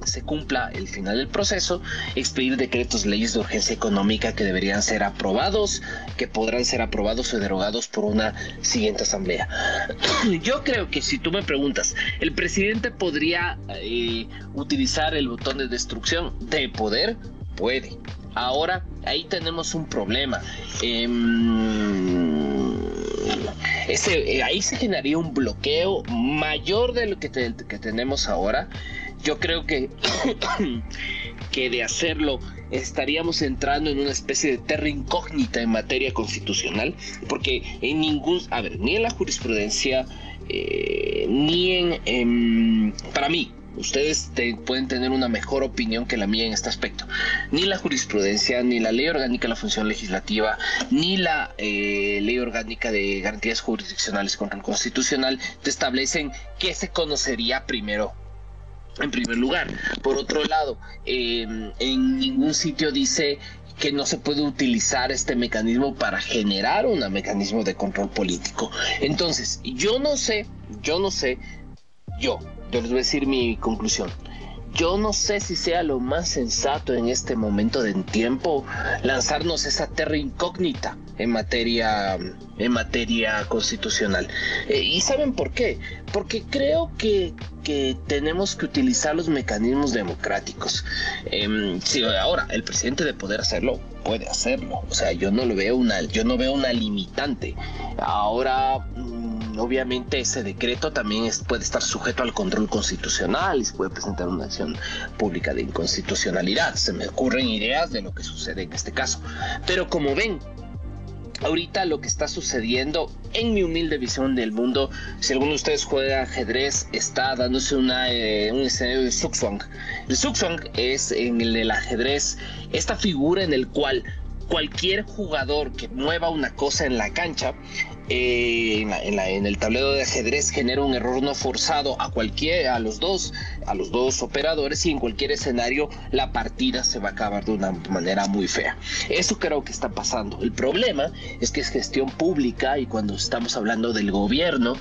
se cumpla el final del proceso, expedir decretos leyes de urgencia económica que deberían ser aprobados, que podrán ser aprobados o derogados por una siguiente asamblea. Yo creo que si tú me preguntas, ¿el presidente podría eh, utilizar el botón de destrucción de poder? Puede. Ahora, ahí tenemos un problema. Em, eh, ahí se generaría un bloqueo mayor de lo que tenemos ahora yo creo que, que de hacerlo estaríamos entrando en una especie de terra incógnita en materia constitucional, porque en ningún, a ver, ni en la jurisprudencia, eh, ni en, para mí, Ustedes pueden tener una mejor opinión que la mía en este aspecto. Ni la jurisprudencia, ni la ley orgánica de la función legislativa, ni la eh, ley orgánica de garantías jurisdiccionales contra el constitucional te establecen qué se conocería primero en primer lugar. Por otro lado, em, en ningún sitio dice que no se puede utilizar este mecanismo para generar un mecanismo de control político. Entonces, yo no sé, yo no sé, yo, yo les voy a decir mi conclusión. Yo no sé si sea lo más sensato en este momento de tiempo lanzarnos esa terra incógnita en materia, en materia constitucional. Eh, ¿Y saben por qué? Porque creo que, que tenemos que utilizar los mecanismos democráticos. Eh, si ahora el presidente de poder hacerlo, puede hacerlo. O sea, yo no lo veo una, yo no veo una limitante. Ahora obviamente ese decreto también puede estar sujeto al control constitucional y se puede presentar una acción pública de inconstitucionalidad. Se me ocurren ideas de lo que sucede en este caso. Pero como ven, ahorita lo que está sucediendo en mi humilde visión del mundo, si alguno de ustedes juega ajedrez, está dándose una, eh, un escenario de Zugzwang. El Zugzwang es en el ajedrez esta figura en el cual cualquier jugador que mueva una cosa en la cancha eh, en, el tablero de ajedrez genera un error no forzado a cualquier, a los dos, a los dos operadores y en cualquier escenario la partida se va a acabar de una manera muy fea. Eso creo que está pasando. El problema es que es gestión pública y cuando estamos hablando del gobierno,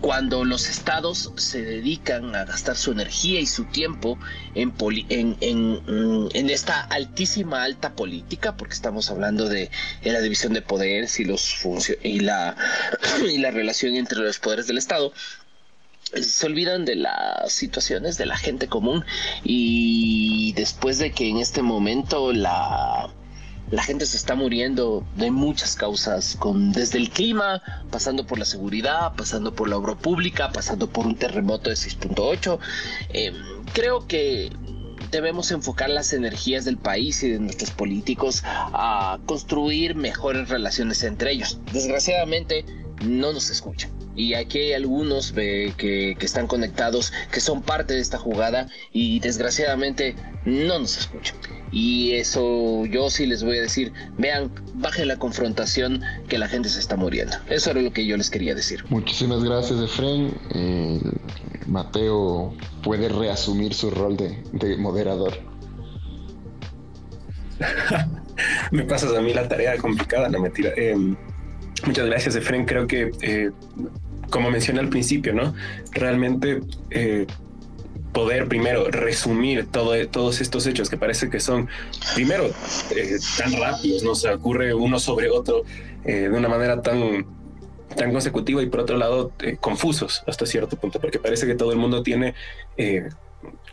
cuando los estados se dedican a gastar su energía y su tiempo en, en, en, en esta altísima alta política, porque estamos hablando de, de la división de poderes y los y la y la relación entre los poderes del Estado, se olvidan de las situaciones de la gente común y después de que en este momento la, la gente se está muriendo de muchas causas, con, desde el clima, pasando por la seguridad, pasando por la obra pública, pasando por un terremoto de 6.8. Em, creo que debemos enfocar las energías del país y de nuestros políticos a construir mejores relaciones entre ellos. Desgraciadamente no nos escuchan. Y aquí hay algunos que, que, están conectados que son parte de esta jugada y desgraciadamente no nos escuchan. Y eso yo sí les voy a decir, vean, baje la confrontación que la gente se está muriendo. Eso era lo que yo les quería decir. Muchísimas gracias, Efren. Eh, Mateo puede reasumir su rol de, moderador. Me pasas a mí la tarea complicada, no mentira. Eh, muchas gracias, Efren. Creo que, eh, como mencioné al principio, ¿no? Realmente eh, poder primero resumir todo, todos estos hechos que parece que son, primero, tan rápidos, ¿no? Se ocurre uno sobre otro de una manera tan tan consecutiva y por otro lado eh, confusos hasta cierto punto, porque parece que todo el mundo tiene...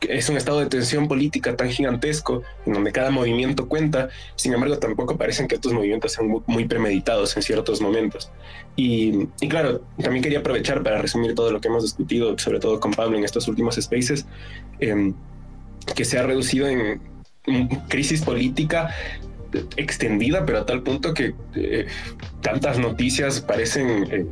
Eh, es un estado de tensión política tan gigantesco en donde cada movimiento cuenta, sin embargo tampoco parecen que estos movimientos sean muy, premeditados en ciertos momentos. Y, claro, también quería aprovechar para resumir todo lo que hemos discutido, sobre todo con Pablo en estos últimos spaces, em, que se ha reducido en crisis política extendida, pero a tal punto que eh, tantas noticias parecen eh,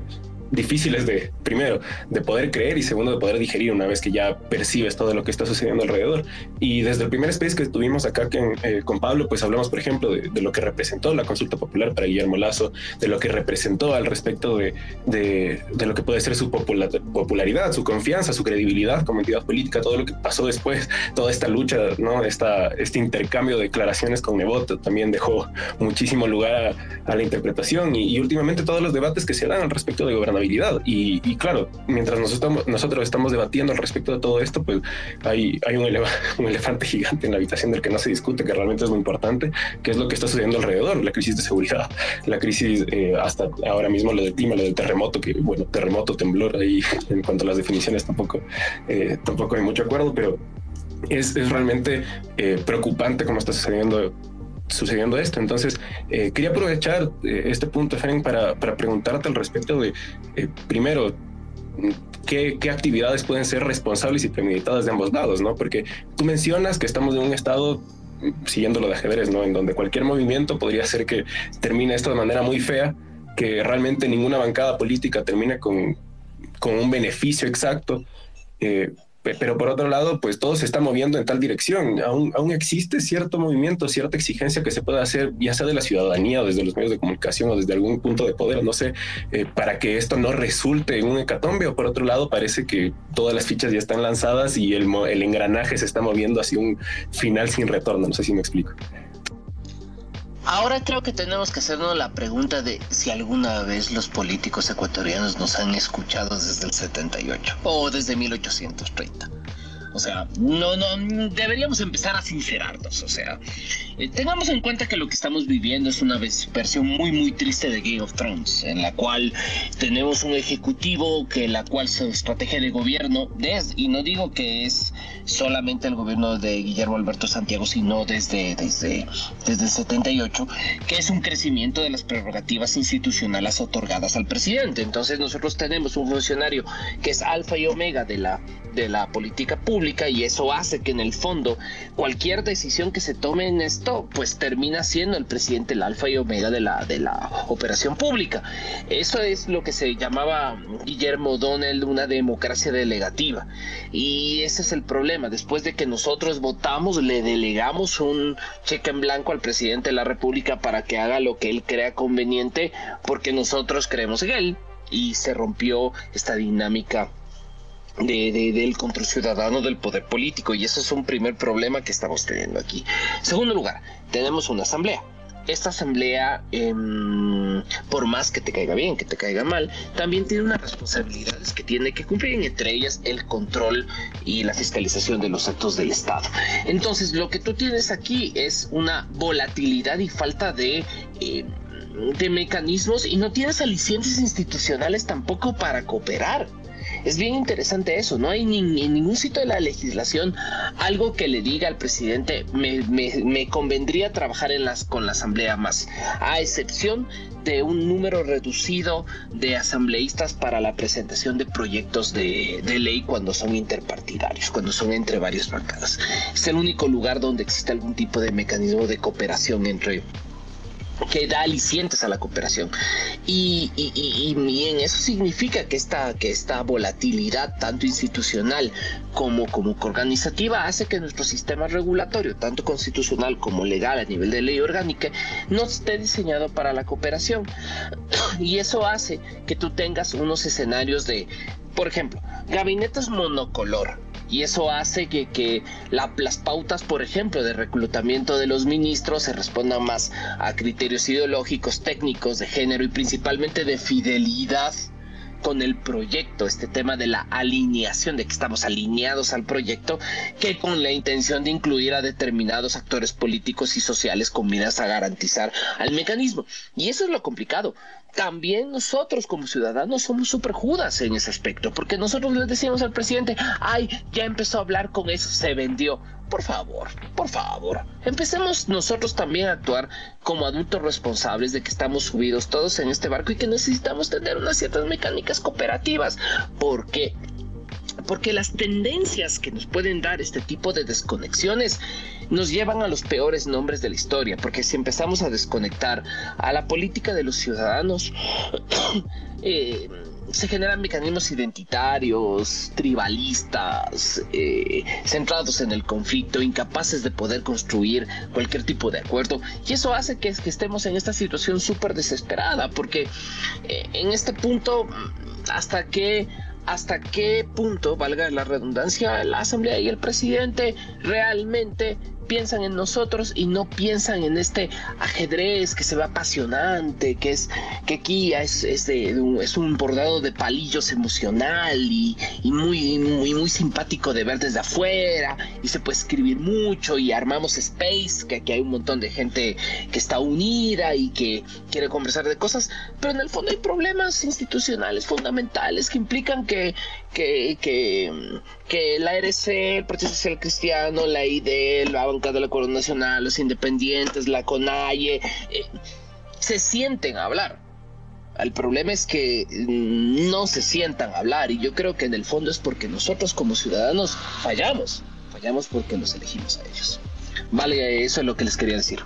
difíciles de, primero, de poder creer y segundo, de poder digerir una vez que ya percibes todo lo que está sucediendo alrededor. Y desde el primer space que tuvimos acá eh, con Pablo, pues hablamos, por ejemplo, de, lo que representó la consulta popular para Guillermo Lazo, de lo que representó al respecto de, de, lo que puede ser su popularidad, su confianza, su credibilidad como entidad política, todo lo que pasó después, toda esta lucha, ¿no? Esta, este intercambio de declaraciones con Nebot también dejó muchísimo lugar a, la interpretación y, y últimamente todos los debates que se dan al respecto de gobernabilidad y, claro, mientras nosotros estamos, debatiendo al respecto de todo esto, pues hay, hay un, un, elefante gigante en la habitación del que no se discute, que realmente es muy importante, que es lo que está sucediendo alrededor, la crisis de seguridad, la crisis eh, hasta ahora mismo lo del clima, lo del terremoto, que bueno, terremoto, temblor, ahí en cuanto a las definiciones tampoco, eh, tampoco hay mucho acuerdo, pero es, es realmente eh, preocupante cómo está sucediendo sucediendo esto. Entonces, eh, quería aprovechar eh, este punto, Efraín, para, para, preguntarte al respecto de, eh, primero, ¿qué, ¿qué, actividades pueden ser responsables y premeditadas de ambos lados, ¿no? Porque tú mencionas que estamos en un estado siguiendo lo de ajedrez, ¿no? En donde cualquier movimiento podría hacer que termine esto de manera muy fea, que realmente ninguna bancada política termine con, con un beneficio exacto. Pero por otro lado, pues todo se está moviendo en tal dirección. Aún, aún existe cierto movimiento, cierta exigencia que se pueda hacer, ya sea de la ciudadanía o desde los medios de comunicación o desde algún punto de poder, no sé, eh, para que esto no resulte en un hecatombe. O por otro lado, parece que todas las fichas ya están lanzadas y el, el engranaje se está moviendo hacia un final sin retorno. No sé si me explico. Ahora creo que tenemos que hacernos la pregunta de si alguna vez los políticos ecuatorianos nos han escuchado desde el 78 o desde 1830. O sea, no, no, deberíamos empezar a sincerarnos. O sea, eh, tengamos en cuenta que lo que estamos viviendo es una versión muy, muy triste de Game of Thrones, en la cual tenemos un ejecutivo que la cual su estrategia de gobierno, desde, y no digo que es solamente el gobierno de Guillermo Alberto Santiago, sino desde, desde, desde el 78, que es un crecimiento de las prerrogativas institucionales otorgadas al presidente. Entonces nosotros tenemos un funcionario que es alfa y omega de la, de la política pública y eso hace que en el fondo cualquier decisión que se tome en esto pues termina siendo el presidente el alfa y omega de la, de la operación pública. Eso es lo que se llamaba Guillermo Donnell una democracia delegativa y ese es el problema. Después de que nosotros votamos le delegamos un cheque en blanco al presidente de la república para que haga lo que él crea conveniente porque nosotros creemos en él y se rompió esta dinámica de, del control ciudadano del poder político y eso es un primer problema que estamos teniendo aquí. Segundo lugar, tenemos una asamblea. Esta asamblea, em, por más que te caiga bien, que te caiga mal, también tiene unas responsabilidades que tiene que cumplir, entre ellas el control y la fiscalización de los actos del Estado. Entonces, lo que tú tienes aquí es una volatilidad y falta de... Em, de mecanismos y no tienes alicientes institucionales tampoco para cooperar. Es bien interesante eso, no hay en ningún sitio de la legislación algo que le diga al presidente me, convendría trabajar en las, con la asamblea más, a excepción de un número reducido de asambleístas para la presentación de proyectos de, de, ley cuando son interpartidarios, cuando son entre varias bancadas. Es el único lugar donde existe algún tipo de mecanismo de cooperación entre que da alicientes a la cooperación. Y, y, en eso significa que esta, que esta volatilidad, tanto institucional como, como organizativa, hace que nuestro sistema regulatorio, tanto constitucional como legal a nivel de ley orgánica, no esté diseñado para la cooperación. Y eso hace que tú tengas unos escenarios de, por ejemplo, gabinetes monocolor y eso hace que, que las pautas, por ejemplo, de reclutamiento de los ministros se respondan más a criterios ideológicos, técnicos, de género y principalmente de fidelidad con el proyecto, este tema de la alineación, de que estamos alineados al proyecto, que con la intención de incluir a determinados actores políticos y sociales con miras a garantizar al mecanismo. Y eso es lo complicado. También nosotros como ciudadanos somos súper judas en ese aspecto, porque nosotros le decimos al presidente, ay, ya empezó a hablar con eso, se vendió por favor, por favor, empecemos nosotros también a actuar como adultos responsables de que estamos subidos todos en este barco y que necesitamos tener unas ciertas mecánicas cooperativas. ¿Por qué? Porque las tendencias que nos pueden dar este tipo de desconexiones nos llevan a los peores nombres de la historia, porque si empezamos a desconectar a la política de los ciudadanos, eh, se generan mecanismos identitarios, tribalistas, eh, centrados en el conflicto, incapaces de poder construir cualquier tipo de acuerdo. Y eso hace que, estemos en esta situación súper desesperada, porque eh, en este punto, hasta que hasta qué punto, valga la redundancia, la Asamblea y el presidente realmente piensan en nosotros y no piensan en este ajedrez que se ve apasionante, que es que aquí es, es, un bordado de palillos emocional y, muy, muy, muy simpático de ver desde afuera y se puede escribir mucho y armamos space, que aquí hay un montón de gente que está unida y que quiere conversar de cosas, pero en el fondo hay problemas institucionales fundamentales que implican que, que, que, que la RC, el Partido Social Cristiano, la ID, la Banca de la Corona Nacional, los independientes, la CONAIE, eh, se sienten a hablar. El problema es que no se sientan a hablar y yo creo que en el fondo es porque nosotros como ciudadanos fallamos, fallamos porque nos elegimos a ellos. Vale, eso es lo que les quería decir.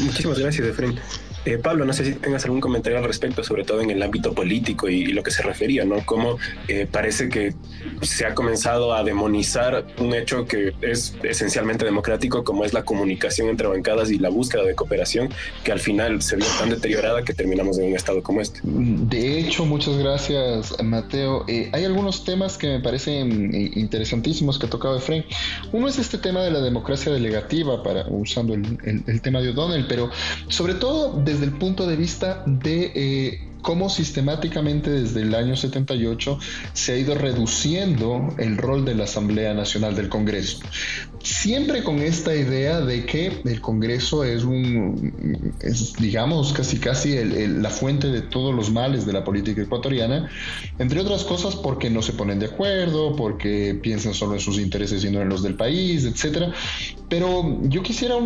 Muchísimas gracias, Efraín. Eh, Pablo, no sé si tengas algún comentario al respecto, sobre todo en el ámbito político y, lo que se refería, ¿no? Cómo eh, parece que se ha comenzado a demonizar un hecho que es esencialmente democrático, como es la comunicación entre bancadas y la búsqueda de cooperación, que al final se vio tan deteriorada que terminamos en un estado como este. De hecho, muchas gracias, Mateo. Eh, hay algunos temas que me parecen interesantísimos que ha tocado Efraín. Uno es este tema de la democracia delegativa, para, usando el, el tema de O'Donnell, pero sobre todo de desde el punto de vista de eh, cómo sistemáticamente desde el año 78 se ha ido reduciendo el rol de la Asamblea Nacional del Congreso. Siempre con esta idea de que el Congreso es un, digamos, casi casi la fuente de todos los males de la política ecuatoriana, entre otras cosas porque no se ponen de acuerdo, porque piensan solo en sus intereses y no en los del país, etcétera. Pero yo quisiera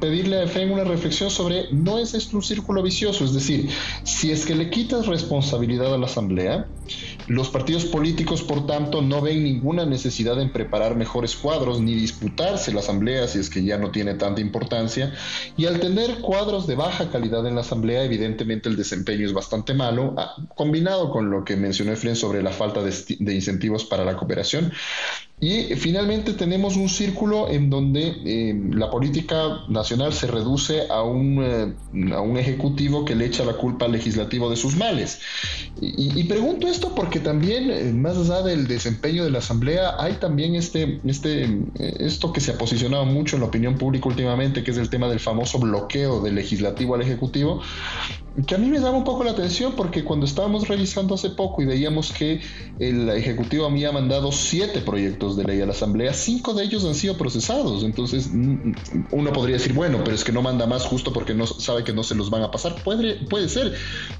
pedirle a Efraín una reflexión sobre, ¿no es esto un círculo vicioso? Es decir, si es que le quitas responsabilidad a la Asamblea, los partidos políticos, por tanto, no ven ninguna necesidad en preparar mejores cuadros ni disputarse la Asamblea si es que ya no tiene tanta importancia. Y al tener cuadros de baja calidad en la Asamblea, evidentemente el desempeño es bastante malo, ah, combinado con lo que mencionó Efren sobre la falta de incentivos para la cooperación. Y finalmente tenemos un círculo en donde eh, la política nacional se reduce a un, eh, a un ejecutivo que le echa la culpa al legislativo de sus males. Y, pregunto esto porque también, eh, más allá del desempeño de la Asamblea, hay también este, este, esto que se ha posicionado mucho en la opinión pública últimamente, que es el tema del famoso bloqueo del legislativo al ejecutivo, que a mí me daba un poco la atención porque cuando estábamos revisando hace poco y veíamos que el Ejecutivo había mandado siete proyectos de ley a la Asamblea, cinco de ellos han sido procesados. Entonces, mm, uno podría decir, bueno, pero es que no manda más justo porque no sabe que no se los van a pasar. Puede, puede ser,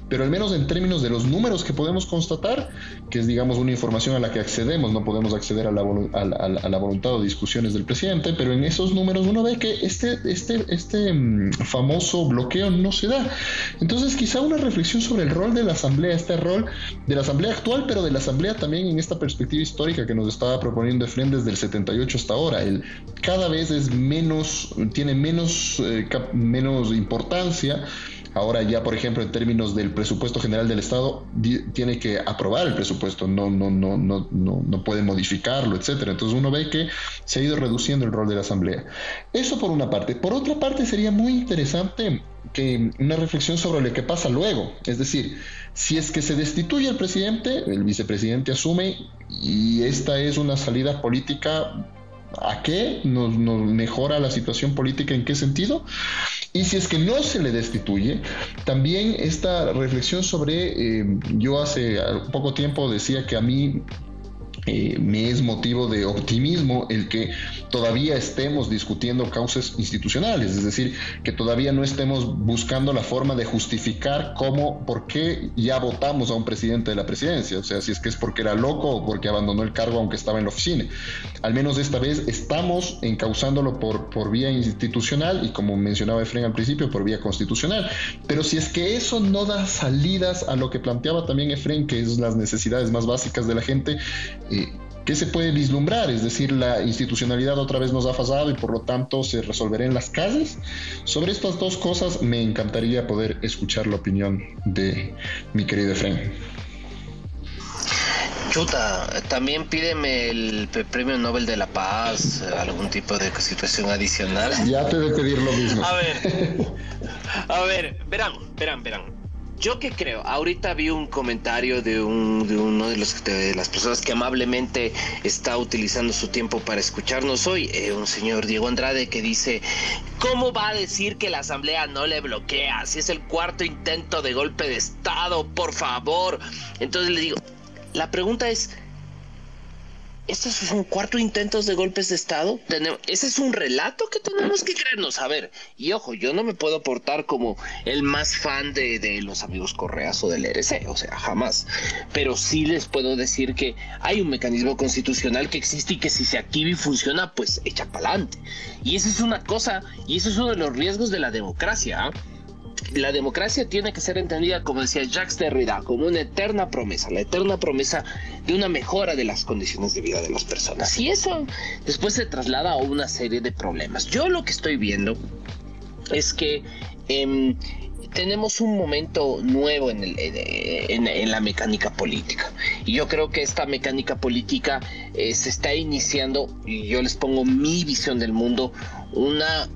pero al menos en términos de los números que podemos constatar, que es, digamos, una información a la que accedemos, no podemos acceder a la, a la voluntad o discusiones del presidente, pero en esos números uno ve que este, este, este mm, famoso bloqueo no se da. Entonces, quizá una reflexión sobre el rol de la Asamblea, este rol de la Asamblea actual, pero de la Asamblea también en esta perspectiva histórica que nos estaba proponiendo Efren desde el 78 hasta ahora. El, cada vez es menos, tiene menos, eh, menos importancia Ahora ya, por ejemplo, en términos del presupuesto general del Estado, tiene que aprobar el presupuesto, no, no, no, no, no, no puede modificarlo, etcétera. Entonces uno ve que se ha ido reduciendo el rol de la Asamblea. Eso por una parte. Por otra parte, sería muy interesante que una reflexión sobre lo que pasa luego. Es decir, si es que se destituye el presidente, el vicepresidente asume y esta es una salida política ¿A qué? ¿Nos, mejora la situación política? ¿En qué sentido? Y si es que no se le destituye, también esta reflexión sobre, eh, yo hace poco tiempo decía que a mí eh, me es motivo de optimismo el que todavía estemos discutiendo causas institucionales, es decir, que todavía no estemos buscando la forma de justificar cómo, por qué ya votamos a un presidente de la presidencia, o sea, si es que es porque era loco o porque abandonó el cargo aunque estaba en la oficina. Al menos esta vez estamos encauzándolo por, por vía institucional y como mencionaba Efren al principio, por vía constitucional. Pero si es que eso no da salidas a lo que planteaba también Efren, que es las necesidades más básicas de la gente, ¿Qué se puede vislumbrar? Es decir, la institucionalidad otra vez nos ha fallado y por lo tanto se resolverá en las calles. Sobre estas dos cosas me encantaría poder escuchar la opinión de mi querido Efraín. Chuta, también pídeme el premio Nobel de la Paz, algún tipo de situación adicional. Ya te de pedir lo mismo. A ver, a ver, verán, verán, verán yo que creo, ahorita vi un comentario de, un, de uno de, las personas que amablemente está utilizando su tiempo para escucharnos hoy, eh, un señor Diego Andrade que dice, ¿cómo va a decir que la asamblea no le bloquea? Si es el cuarto intento de golpe de Estado, por favor. Entonces le digo, la pregunta es, estos son cuatro intentos de golpes de Estado. ese es un relato que tenemos que creernos. A ver, y ojo, yo no me puedo portar como el más fan de, de los amigos Correas o del RC, o sea, jamás. Pero sí les puedo decir que hay un mecanismo constitucional que existe y que si se activa y funciona, pues echa para adelante. Y eso es una cosa, y eso es uno de los riesgos de la democracia. ¿ah? La democracia tiene que ser entendida, como decía Jacques Derrida, como una eterna promesa, la eterna promesa de una mejora de las condiciones de vida de las personas. Y eso después se traslada a una serie de problemas. Yo lo que estoy viendo es que em, tenemos un momento nuevo en, en, la mecánica política. Y yo creo que esta mecánica política eh, se está iniciando, y yo les pongo mi visión del mundo, una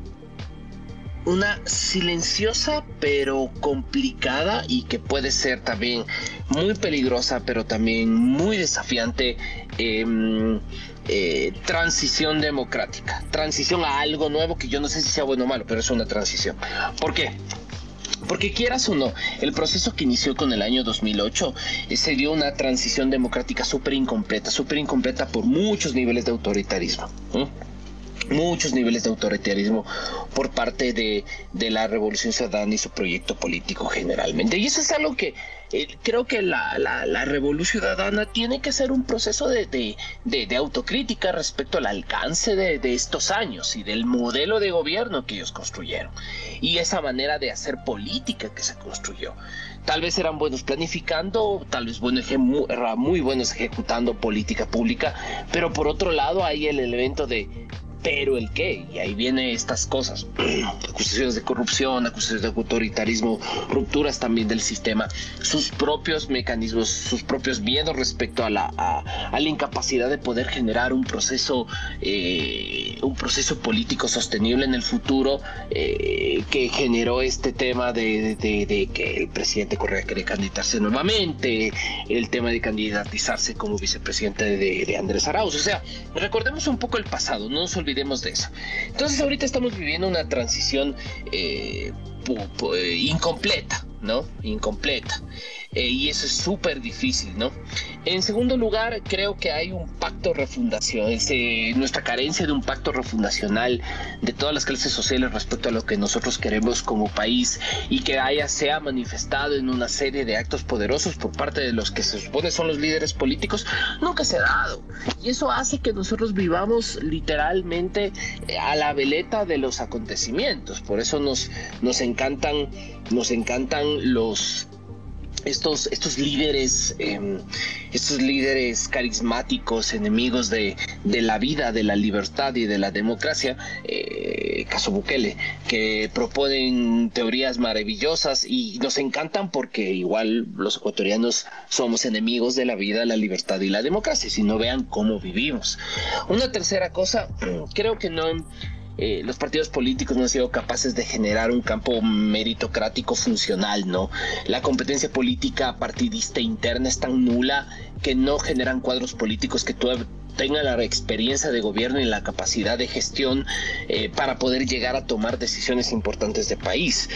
una silenciosa pero complicada y que puede ser también muy peligrosa pero también muy desafiante em, eh, transición democrática. Transición a algo nuevo que yo no sé si sea bueno o malo pero es una transición. ¿por qué? Porque quieras o no, el proceso que inició con el año 2008 eh, se dio una transición democrática súper incompleta, súper incompleta por muchos niveles de autoritarismo muchos niveles de autoritarismo por parte de, la Revolución Ciudadana y su proyecto político generalmente. Y eso es algo que eh, creo que la, Revolución Ciudadana tiene que ser un proceso de, autocrítica respecto al alcance de, estos años y del modelo de gobierno que ellos construyeron y esa manera de hacer política que se construyó. Tal vez eran buenos planificando, tal vez bueno, eran muy buenos ejecutando política pública, pero por otro lado hay el elemento de pero el qué, y ahí vienen estas cosas, acusaciones de corrupción, acusaciones de autoritarismo, rupturas también del sistema, sus propios mecanismos, sus propios miedos respecto a la, a, la incapacidad de poder generar un proceso, eh, un proceso político sostenible en el futuro eh, que generó este tema de, que el presidente Correa quiere candidatarse nuevamente, el tema de candidatizarse como vicepresidente de, Andrés Arauz, o sea, recordemos un poco el pasado, no nos olvidemos de eso. Entonces ahorita estamos viviendo una transición eh, incompleta, ¿no? Incompleta. Eh, y eso es súper difícil, ¿no? En segundo lugar, creo que hay un pacto refundacional, nuestra carencia de un pacto refundacional de todas las clases sociales respecto a lo que nosotros queremos como país y que haya se ha manifestado en una serie de actos poderosos por parte de los que se supone son los líderes políticos, nunca se ha dado. Y eso hace que nosotros vivamos literalmente eh, a la veleta de los acontecimientos. Por eso nos, nos encantan, nos encantan los estos, estos líderes, em, estos líderes carismáticos, enemigos de, la vida, de la libertad y de la democracia, eh, caso Bukele, que proponen teorías maravillosas y nos encantan porque igual los ecuatorianos somos enemigos de la vida, la libertad y la democracia, si no vean cómo vivimos. Una tercera cosa, creo que no eh, los partidos políticos no han sido capaces de generar un campo meritocrático funcional, ¿no? La competencia política partidista interna es tan nula que no generan cuadros políticos que tengan la experiencia de gobierno y la capacidad de gestión eh, para poder llegar a tomar decisiones importantes de país.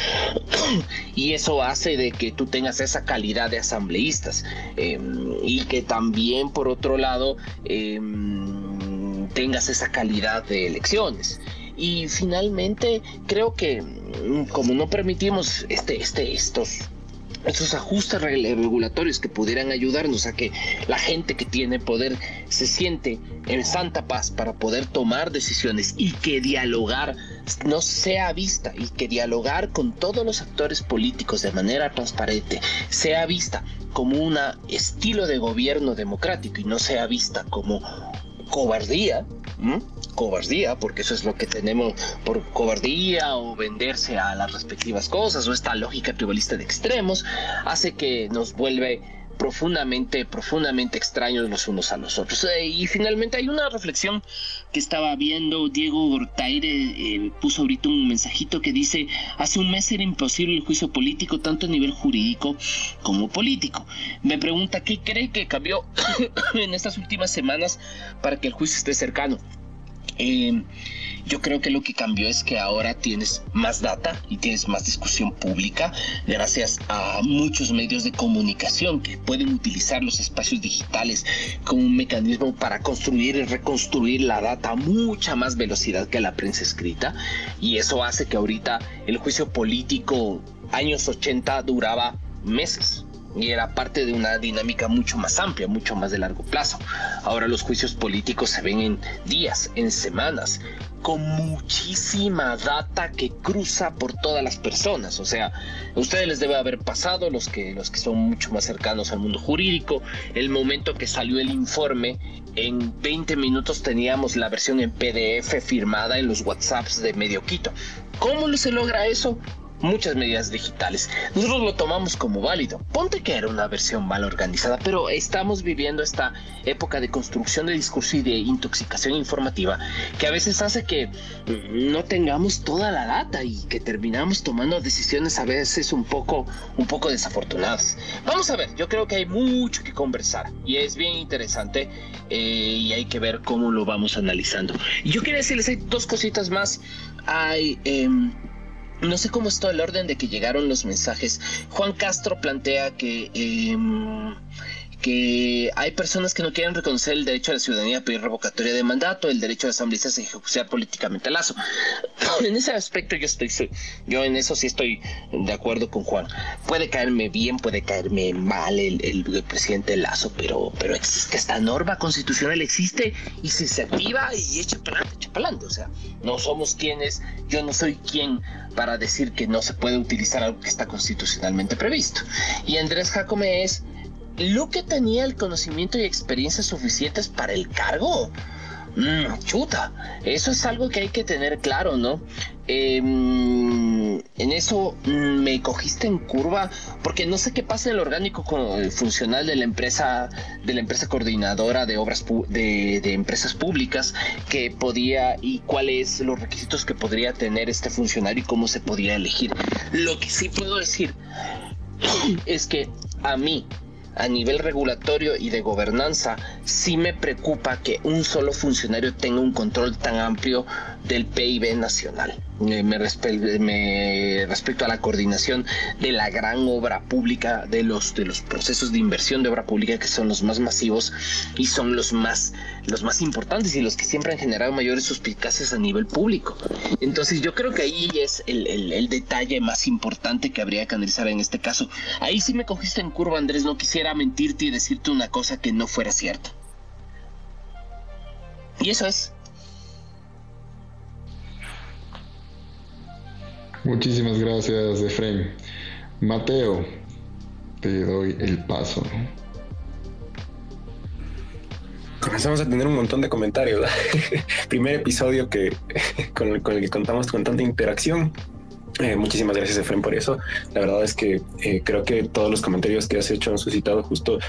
y eso hace de que tú tengas esa calidad de asambleístas em, y que también, por otro lado, em, tengas esa calidad de elecciones. Y finalmente creo que mm, como no permitimos este, este, estos ajustes regulatorios que pudieran ayudarnos a que la gente que tiene poder se siente en santa paz para poder tomar decisiones y que dialogar no sea vista y que dialogar con todos los actores políticos de manera transparente sea vista como un estilo de gobierno democrático y no sea vista como cobardía, cobardía, porque eso es lo que tenemos por cobardía o venderse a las respectivas cosas o esta lógica tribalista de extremos, hace que nos vuelve profundamente, profundamente extraños los unos a los otros. Eh, y finalmente hay una reflexión que estaba viendo, Diego Gortaire eh, puso ahorita un mensajito que dice, hace un mes era imposible el juicio político, tanto a nivel jurídico como político. Me pregunta, ¿qué cree que cambió en estas últimas semanas para que el juicio esté cercano? Eh, yo creo que lo que cambió es que ahora tienes más data y tienes más discusión pública gracias a muchos medios de comunicación que pueden utilizar los espacios digitales como un mecanismo para construir y reconstruir la data a mucha más velocidad que la prensa escrita. Y eso hace que ahorita el juicio político años 80 duraba meses y era parte de una dinámica mucho más amplia, mucho más de largo plazo. Ahora los juicios políticos se ven en días, en semanas, con muchísima data que cruza por todas las personas. O sea, a ustedes les debe haber pasado, los que, los que son mucho más cercanos al mundo jurídico, el momento que salió el informe, en 20 minutos teníamos la versión en PDF firmada en los WhatsApps de Medio Quito. ¿Cómo se logra eso? Muchas medidas digitales. Nosotros lo tomamos como válido. Ponte que era una versión mal organizada, pero estamos viviendo esta época de construcción de discurso y de intoxicación informativa que a veces hace que no tengamos toda la data y que terminamos tomando decisiones a veces un poco, un poco desafortunadas. Vamos a ver, yo creo que hay mucho que conversar y es bien interesante eh, y hay que ver cómo lo vamos analizando. Yo quería decirles, hay dos cositas más. Hay... Em, no sé cómo está el orden de que llegaron los mensajes. Juan Castro plantea que em, que hay personas que no quieren reconocer el derecho a la ciudadanía a pedir revocatoria de mandato, el derecho a las asambleístas a ejecutar políticamente Lazo. en ese aspecto yo estoy, yo en eso sí estoy de acuerdo con Juan. Puede caerme bien, puede caerme mal el, presidente Lazo, pero, pero que esta norma constitucional existe y se activa y echa para adelante, echa para adelante. O sea, no somos quienes, yo no soy quien para decir que no se puede utilizar algo que está constitucionalmente previsto. Y Andrés Jacome es Luque tenía el conocimiento y experiencia suficientes para el cargo. Mm, chuta, eso es algo que hay que tener claro, ¿no? Em, en eso mm, me cogiste en curva porque no sé qué pasa en el orgánico funcional de la empresa de la empresa coordinadora de obras de, de, empresas públicas que podía y cuáles los requisitos que podría tener este funcionario y cómo se podría elegir. Lo que sí puedo decir es que a mí a nivel regulatorio y de gobernanza, sí me preocupa que un solo funcionario tenga un control tan amplio del PIB nacional. Me, me, respecto a la coordinación de la gran obra pública, de los, de los procesos de inversión de obra pública que son los más masivos y son los más, los más importantes y los que siempre han generado mayores suspicacias a nivel público. Entonces yo creo que ahí es el, el detalle más importante que habría que analizar en este caso. Ahí sí me cogiste en curva, Andrés, no quisiera mentirte y decirte una cosa que no fuera cierta. Y eso es. Muchísimas gracias, Efraín. Mateo, te doy el paso. Comenzamos a tener un montón de comentarios. Primer episodio que, con, el, que contamos con tanta interacción. Eh, muchísimas gracias, Efraín, por eso. La verdad es que eh, creo que todos los comentarios que has hecho han suscitado justo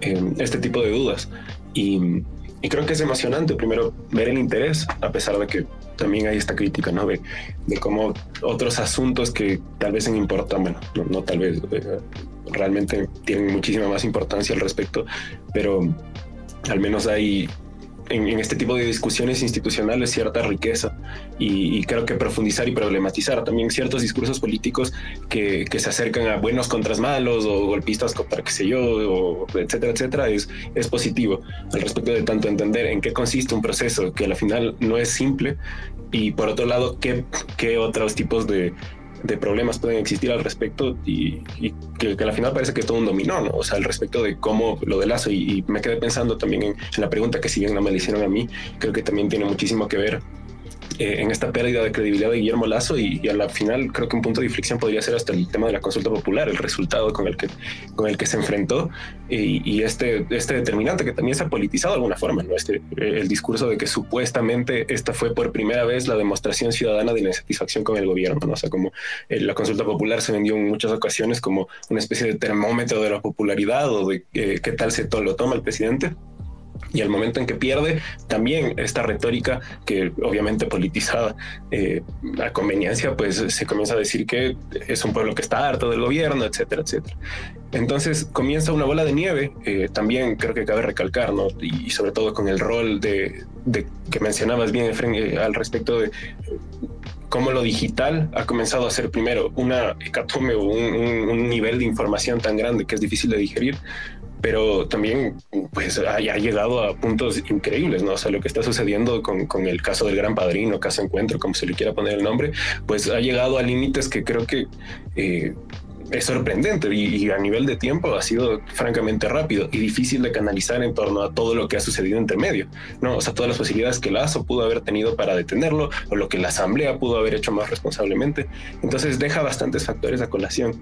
eh, este tipo de dudas. Y, creo que es emocionante, primero, ver el interés, a pesar de que también hay esta crítica, ¿no? De, de cómo otros asuntos que tal vez en importan, bueno, no, tal vez, eh, realmente tienen muchísima más importancia al respecto, pero al menos hay en, este tipo de discusiones institucionales cierta riqueza y, creo que profundizar y problematizar también ciertos discursos políticos que, se acercan a buenos contras malos o golpistas contra qué sé yo, o etcétera, etcétera, es, es positivo al respecto de tanto entender en qué consiste un proceso que al final no es simple y por otro lado, qué, qué otros tipos de, de problemas pueden existir al respecto y, que, al final parece que todo un dominó, ¿no? O sea, al respecto de cómo lo de Lazo y, me quedé pensando también en, en, la pregunta que si bien no me la hicieron a mí, creo que también tiene muchísimo que ver eh, en esta pérdida de credibilidad de Guillermo Lazo y, y, a la final creo que un punto de inflexión podría ser hasta el tema de la consulta popular, el resultado con el que, con el que se enfrentó y, este, este determinante que también se ha politizado de alguna forma, ¿no? Este, el discurso de que supuestamente esta fue por primera vez la demostración ciudadana de la insatisfacción con el gobierno, ¿no? O sea, como eh, la consulta popular se vendió en muchas ocasiones como una especie de termómetro de la popularidad o de eh, qué tal se lo toma el presidente y al momento en que pierde, también esta retórica que obviamente politizada eh, a conveniencia, pues se comienza a decir que es un pueblo que está harto del gobierno, etcétera, etcétera. Entonces comienza una bola de nieve, eh, también creo que cabe recalcar, ¿no? Y, sobre todo con el rol de, que mencionabas bien, eh, al respecto de cómo lo digital ha comenzado a ser primero una hecatombe o un, un, nivel de información tan grande que es difícil de digerir, pero también pues ha, llegado a puntos increíbles, ¿no? O sea, lo que está sucediendo con, con, el caso del Gran Padrino, caso Encuentro, como se le quiera poner el nombre, pues ha llegado a límites que creo que eh, es sorprendente y, a nivel de tiempo ha sido francamente rápido y difícil de canalizar en torno a todo lo que ha sucedido entre medio, ¿no? O sea, todas las posibilidades que Lazo pudo haber tenido para detenerlo o lo que la Asamblea pudo haber hecho más responsablemente. Entonces deja bastantes factores a colación.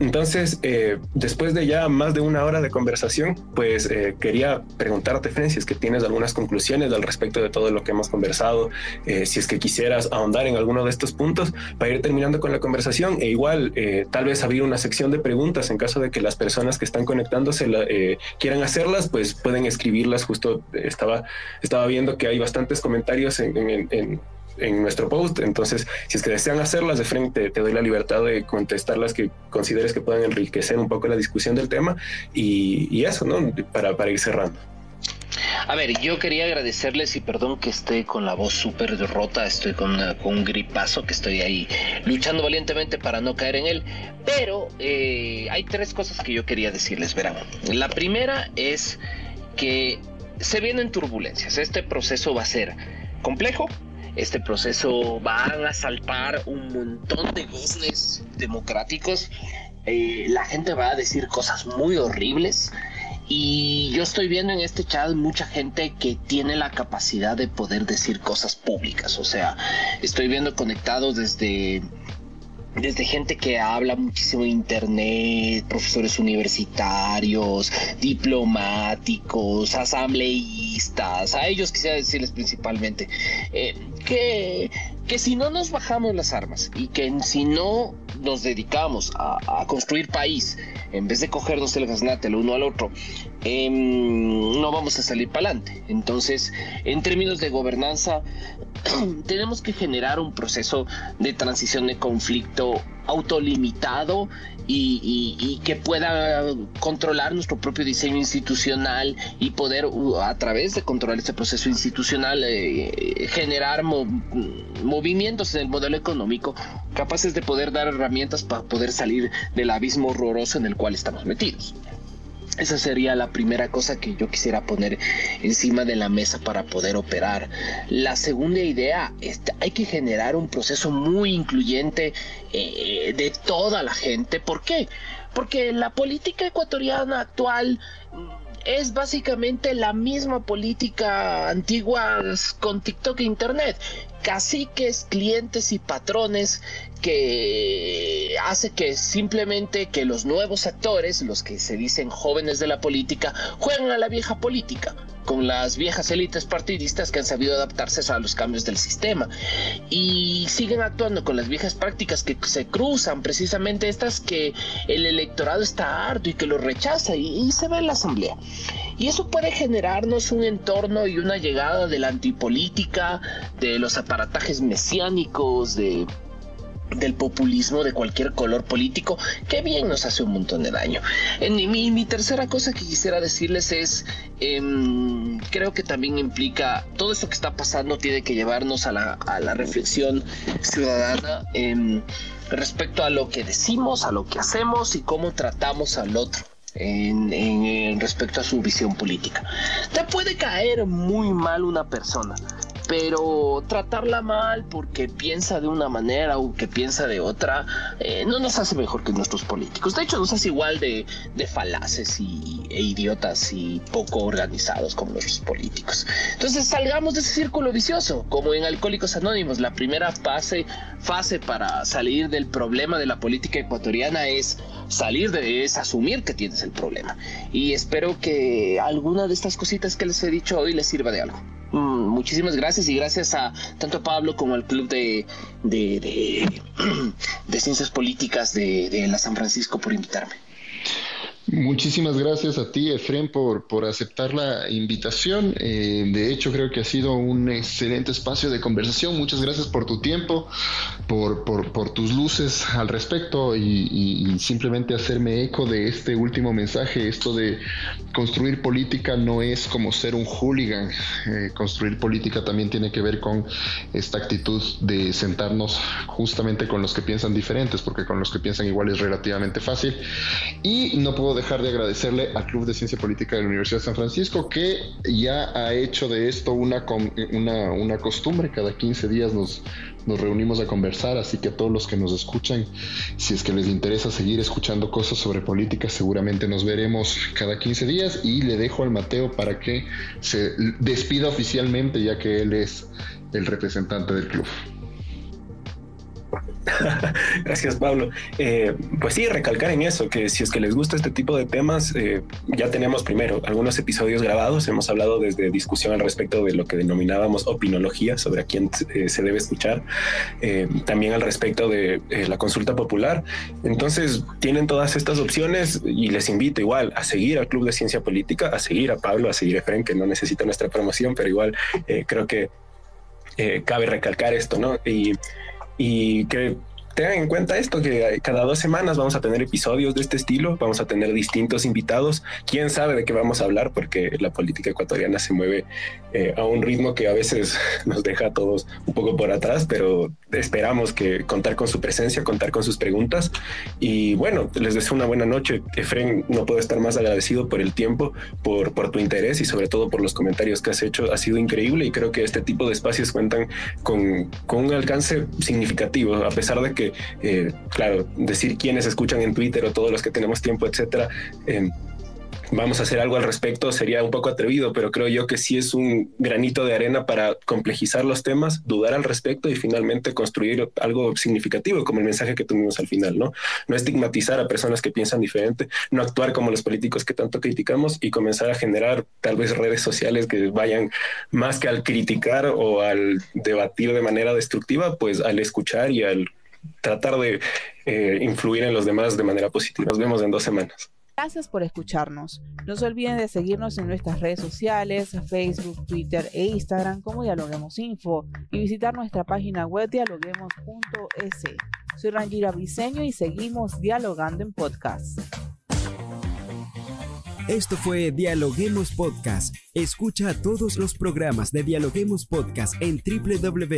Entonces, eh, después de ya más de una hora de conversación, pues eh, quería preguntarte, Fren, si es que tienes algunas conclusiones al respecto de todo lo que hemos conversado, eh, si es que quisieras ahondar en alguno de estos puntos para ir terminando con la conversación e igual tal vez abrir una sección de preguntas en caso de que las personas que están conectándose quieran hacerlas, pues pueden escribirlas. Justo estaba, estaba viendo que hay bastantes comentarios en en nuestro post. Entonces, si es que desean hacerlas de frente, te doy la libertad de contestar las que consideres que puedan enriquecer un poco la discusión del tema y, eso, ¿no? Para, para ir cerrando. A ver, yo quería agradecerles y perdón que esté con la voz súper rota, estoy con, un gripazo que estoy ahí luchando valientemente para no caer en él, pero eh, hay tres cosas que yo quería decirles, verán. La primera es que se vienen turbulencias, este proceso va a ser complejo, este proceso van a saltar un montón de business democráticos. Eh, la gente va a decir cosas muy horribles. Y yo estoy viendo en este chat mucha gente que tiene la capacidad de poder decir cosas públicas. O sea, estoy viendo conectados desde desde gente que habla muchísimo de internet, profesores universitarios, diplomáticos, asambleístas, a ellos quisiera decirles principalmente eh, que, que si no nos bajamos las armas y que si no nos dedicamos a, construir país, en vez de cogernos el gaznate el uno al otro, em, no vamos a salir para adelante. Entonces, en términos de gobernanza, tenemos que generar un proceso de transición de conflicto autolimitado y, que pueda controlar nuestro propio diseño institucional y poder a través de controlar este proceso institucional eh, generar movimientos en el modelo económico capaces de poder dar herramientas para poder salir del abismo horroroso en el cual estamos metidos. Esa sería la primera cosa que yo quisiera poner encima de la mesa para poder operar. La segunda idea, es hay que generar un proceso muy incluyente eh, de toda la gente. ¿Por qué? Porque la política ecuatoriana actual es básicamente la misma política antigua con TikTok e Internet. Caciques, clientes y patrones que hace que simplemente que los nuevos actores, los que se dicen jóvenes de la política, jueguen a la vieja política con las viejas élites partidistas que han sabido adaptarse a los cambios del sistema. Y siguen actuando con las viejas prácticas que se cruzan precisamente estas que el electorado está harto y que lo rechaza y, se ve en la asamblea y eso puede generarnos un entorno y una llegada de la antipolítica de los aparatajes mesiánicos de del populismo de cualquier color político que bien nos hace un montón de daño. En mi, tercera cosa que quisiera decirles es, em, creo que también implica, todo esto que está pasando tiene que llevarnos a la, a la reflexión ciudadana em, respecto a lo que decimos, a lo que hacemos y cómo tratamos al otro. En, respecto a su visión política. Te puede caer muy mal una persona, pero tratarla mal porque piensa de una manera o que piensa de otra eh, no nos hace mejor que nuestros políticos. De hecho, nos hace igual de, de falaces y, e idiotas y poco organizados como nuestros políticos. Entonces salgamos de ese círculo vicioso, como en Alcohólicos Anónimos. La primera fase, fase para salir del problema de la política ecuatoriana es salir de es asumir que tienes el problema. Y espero que alguna de estas cositas que les he dicho hoy les sirva de algo. Mm, muchísimas gracias y gracias a tanto a Pablo como al Club de, de, Ciencias Políticas de, de la San Francisco por invitarme. Muchísimas gracias a ti, Efren, por, por aceptar la invitación. Eh, de hecho, creo que ha sido un excelente espacio de conversación. Muchas gracias por tu tiempo, por, por, tus luces al respecto y, simplemente hacerme eco de este último mensaje. Esto de construir política no es como ser un hooligan. Eh, construir política también tiene que ver con esta actitud de sentarnos justamente con los que piensan diferentes, porque con los que piensan igual es relativamente fácil. Y no puedo dejar de agradecerle al Club de Ciencia Política de la Universidad de San Francisco, que ya ha hecho de esto una, una, una costumbre. Cada 15 días nos, nos reunimos a conversar, así que a todos los que nos escuchan, si es que les interesa seguir escuchando cosas sobre política, seguramente nos veremos cada 15 días y le dejo al Mateo para que se despida oficialmente ya que él es el representante del club. Gracias, Pablo. Eh, pues sí, recalcar en eso, que si es que les gusta este tipo de temas, eh, ya tenemos primero algunos episodios grabados. Hemos hablado desde discusión al respecto de lo que denominábamos opinología, sobre a quién eh, se debe escuchar, también al respecto de la consulta popular. Entonces, tienen todas estas opciones y les invito igual a seguir al Club de Ciencia Política, a seguir a Pablo, a seguir a Efren, que no necesita nuestra promoción, pero igual creo que cabe recalcar esto, ¿no? Y y que tengan en cuenta esto, que cada dos semanas vamos a tener episodios de este estilo, vamos a tener distintos invitados. Quién sabe de qué vamos a hablar, porque la política ecuatoriana se mueve eh, a un ritmo que a veces nos deja a todos un poco por atrás, pero esperamos que contar con su presencia, contar con sus preguntas. Y bueno, les deseo una buena noche. Efren, no puedo estar más agradecido por el tiempo, por, por tu interés y sobre todo por los comentarios que has hecho. Ha sido increíble y creo que este tipo de espacios cuentan con, con un alcance significativo, a pesar de que eh, claro, decir quiénes escuchan en Twitter o todos los que tenemos tiempo, etcétera, eh, vamos a hacer algo al respecto sería un poco atrevido, pero creo yo que sí es un granito de arena para complejizar los temas, dudar al respecto y finalmente construir algo significativo, como el mensaje que tuvimos al final, ¿no? No estigmatizar a personas que piensan diferente, no actuar como los políticos que tanto criticamos y comenzar a generar tal vez redes sociales que vayan más que al criticar o al debatir de manera destructiva, pues al escuchar y al tratar de eh, influir en los demás de manera positiva. Nos vemos en dos semanas. Gracias por escucharnos. No se olviden de seguirnos en nuestras redes sociales, Facebook, Twitter e Instagram como Dialoguemos Info y visitar nuestra página web dialoguemos.es. Soy Rangira Briseño y seguimos dialogando en podcast. Esto fue Dialoguemos Podcast. Escucha todos los programas de Dialoguemos Podcast en www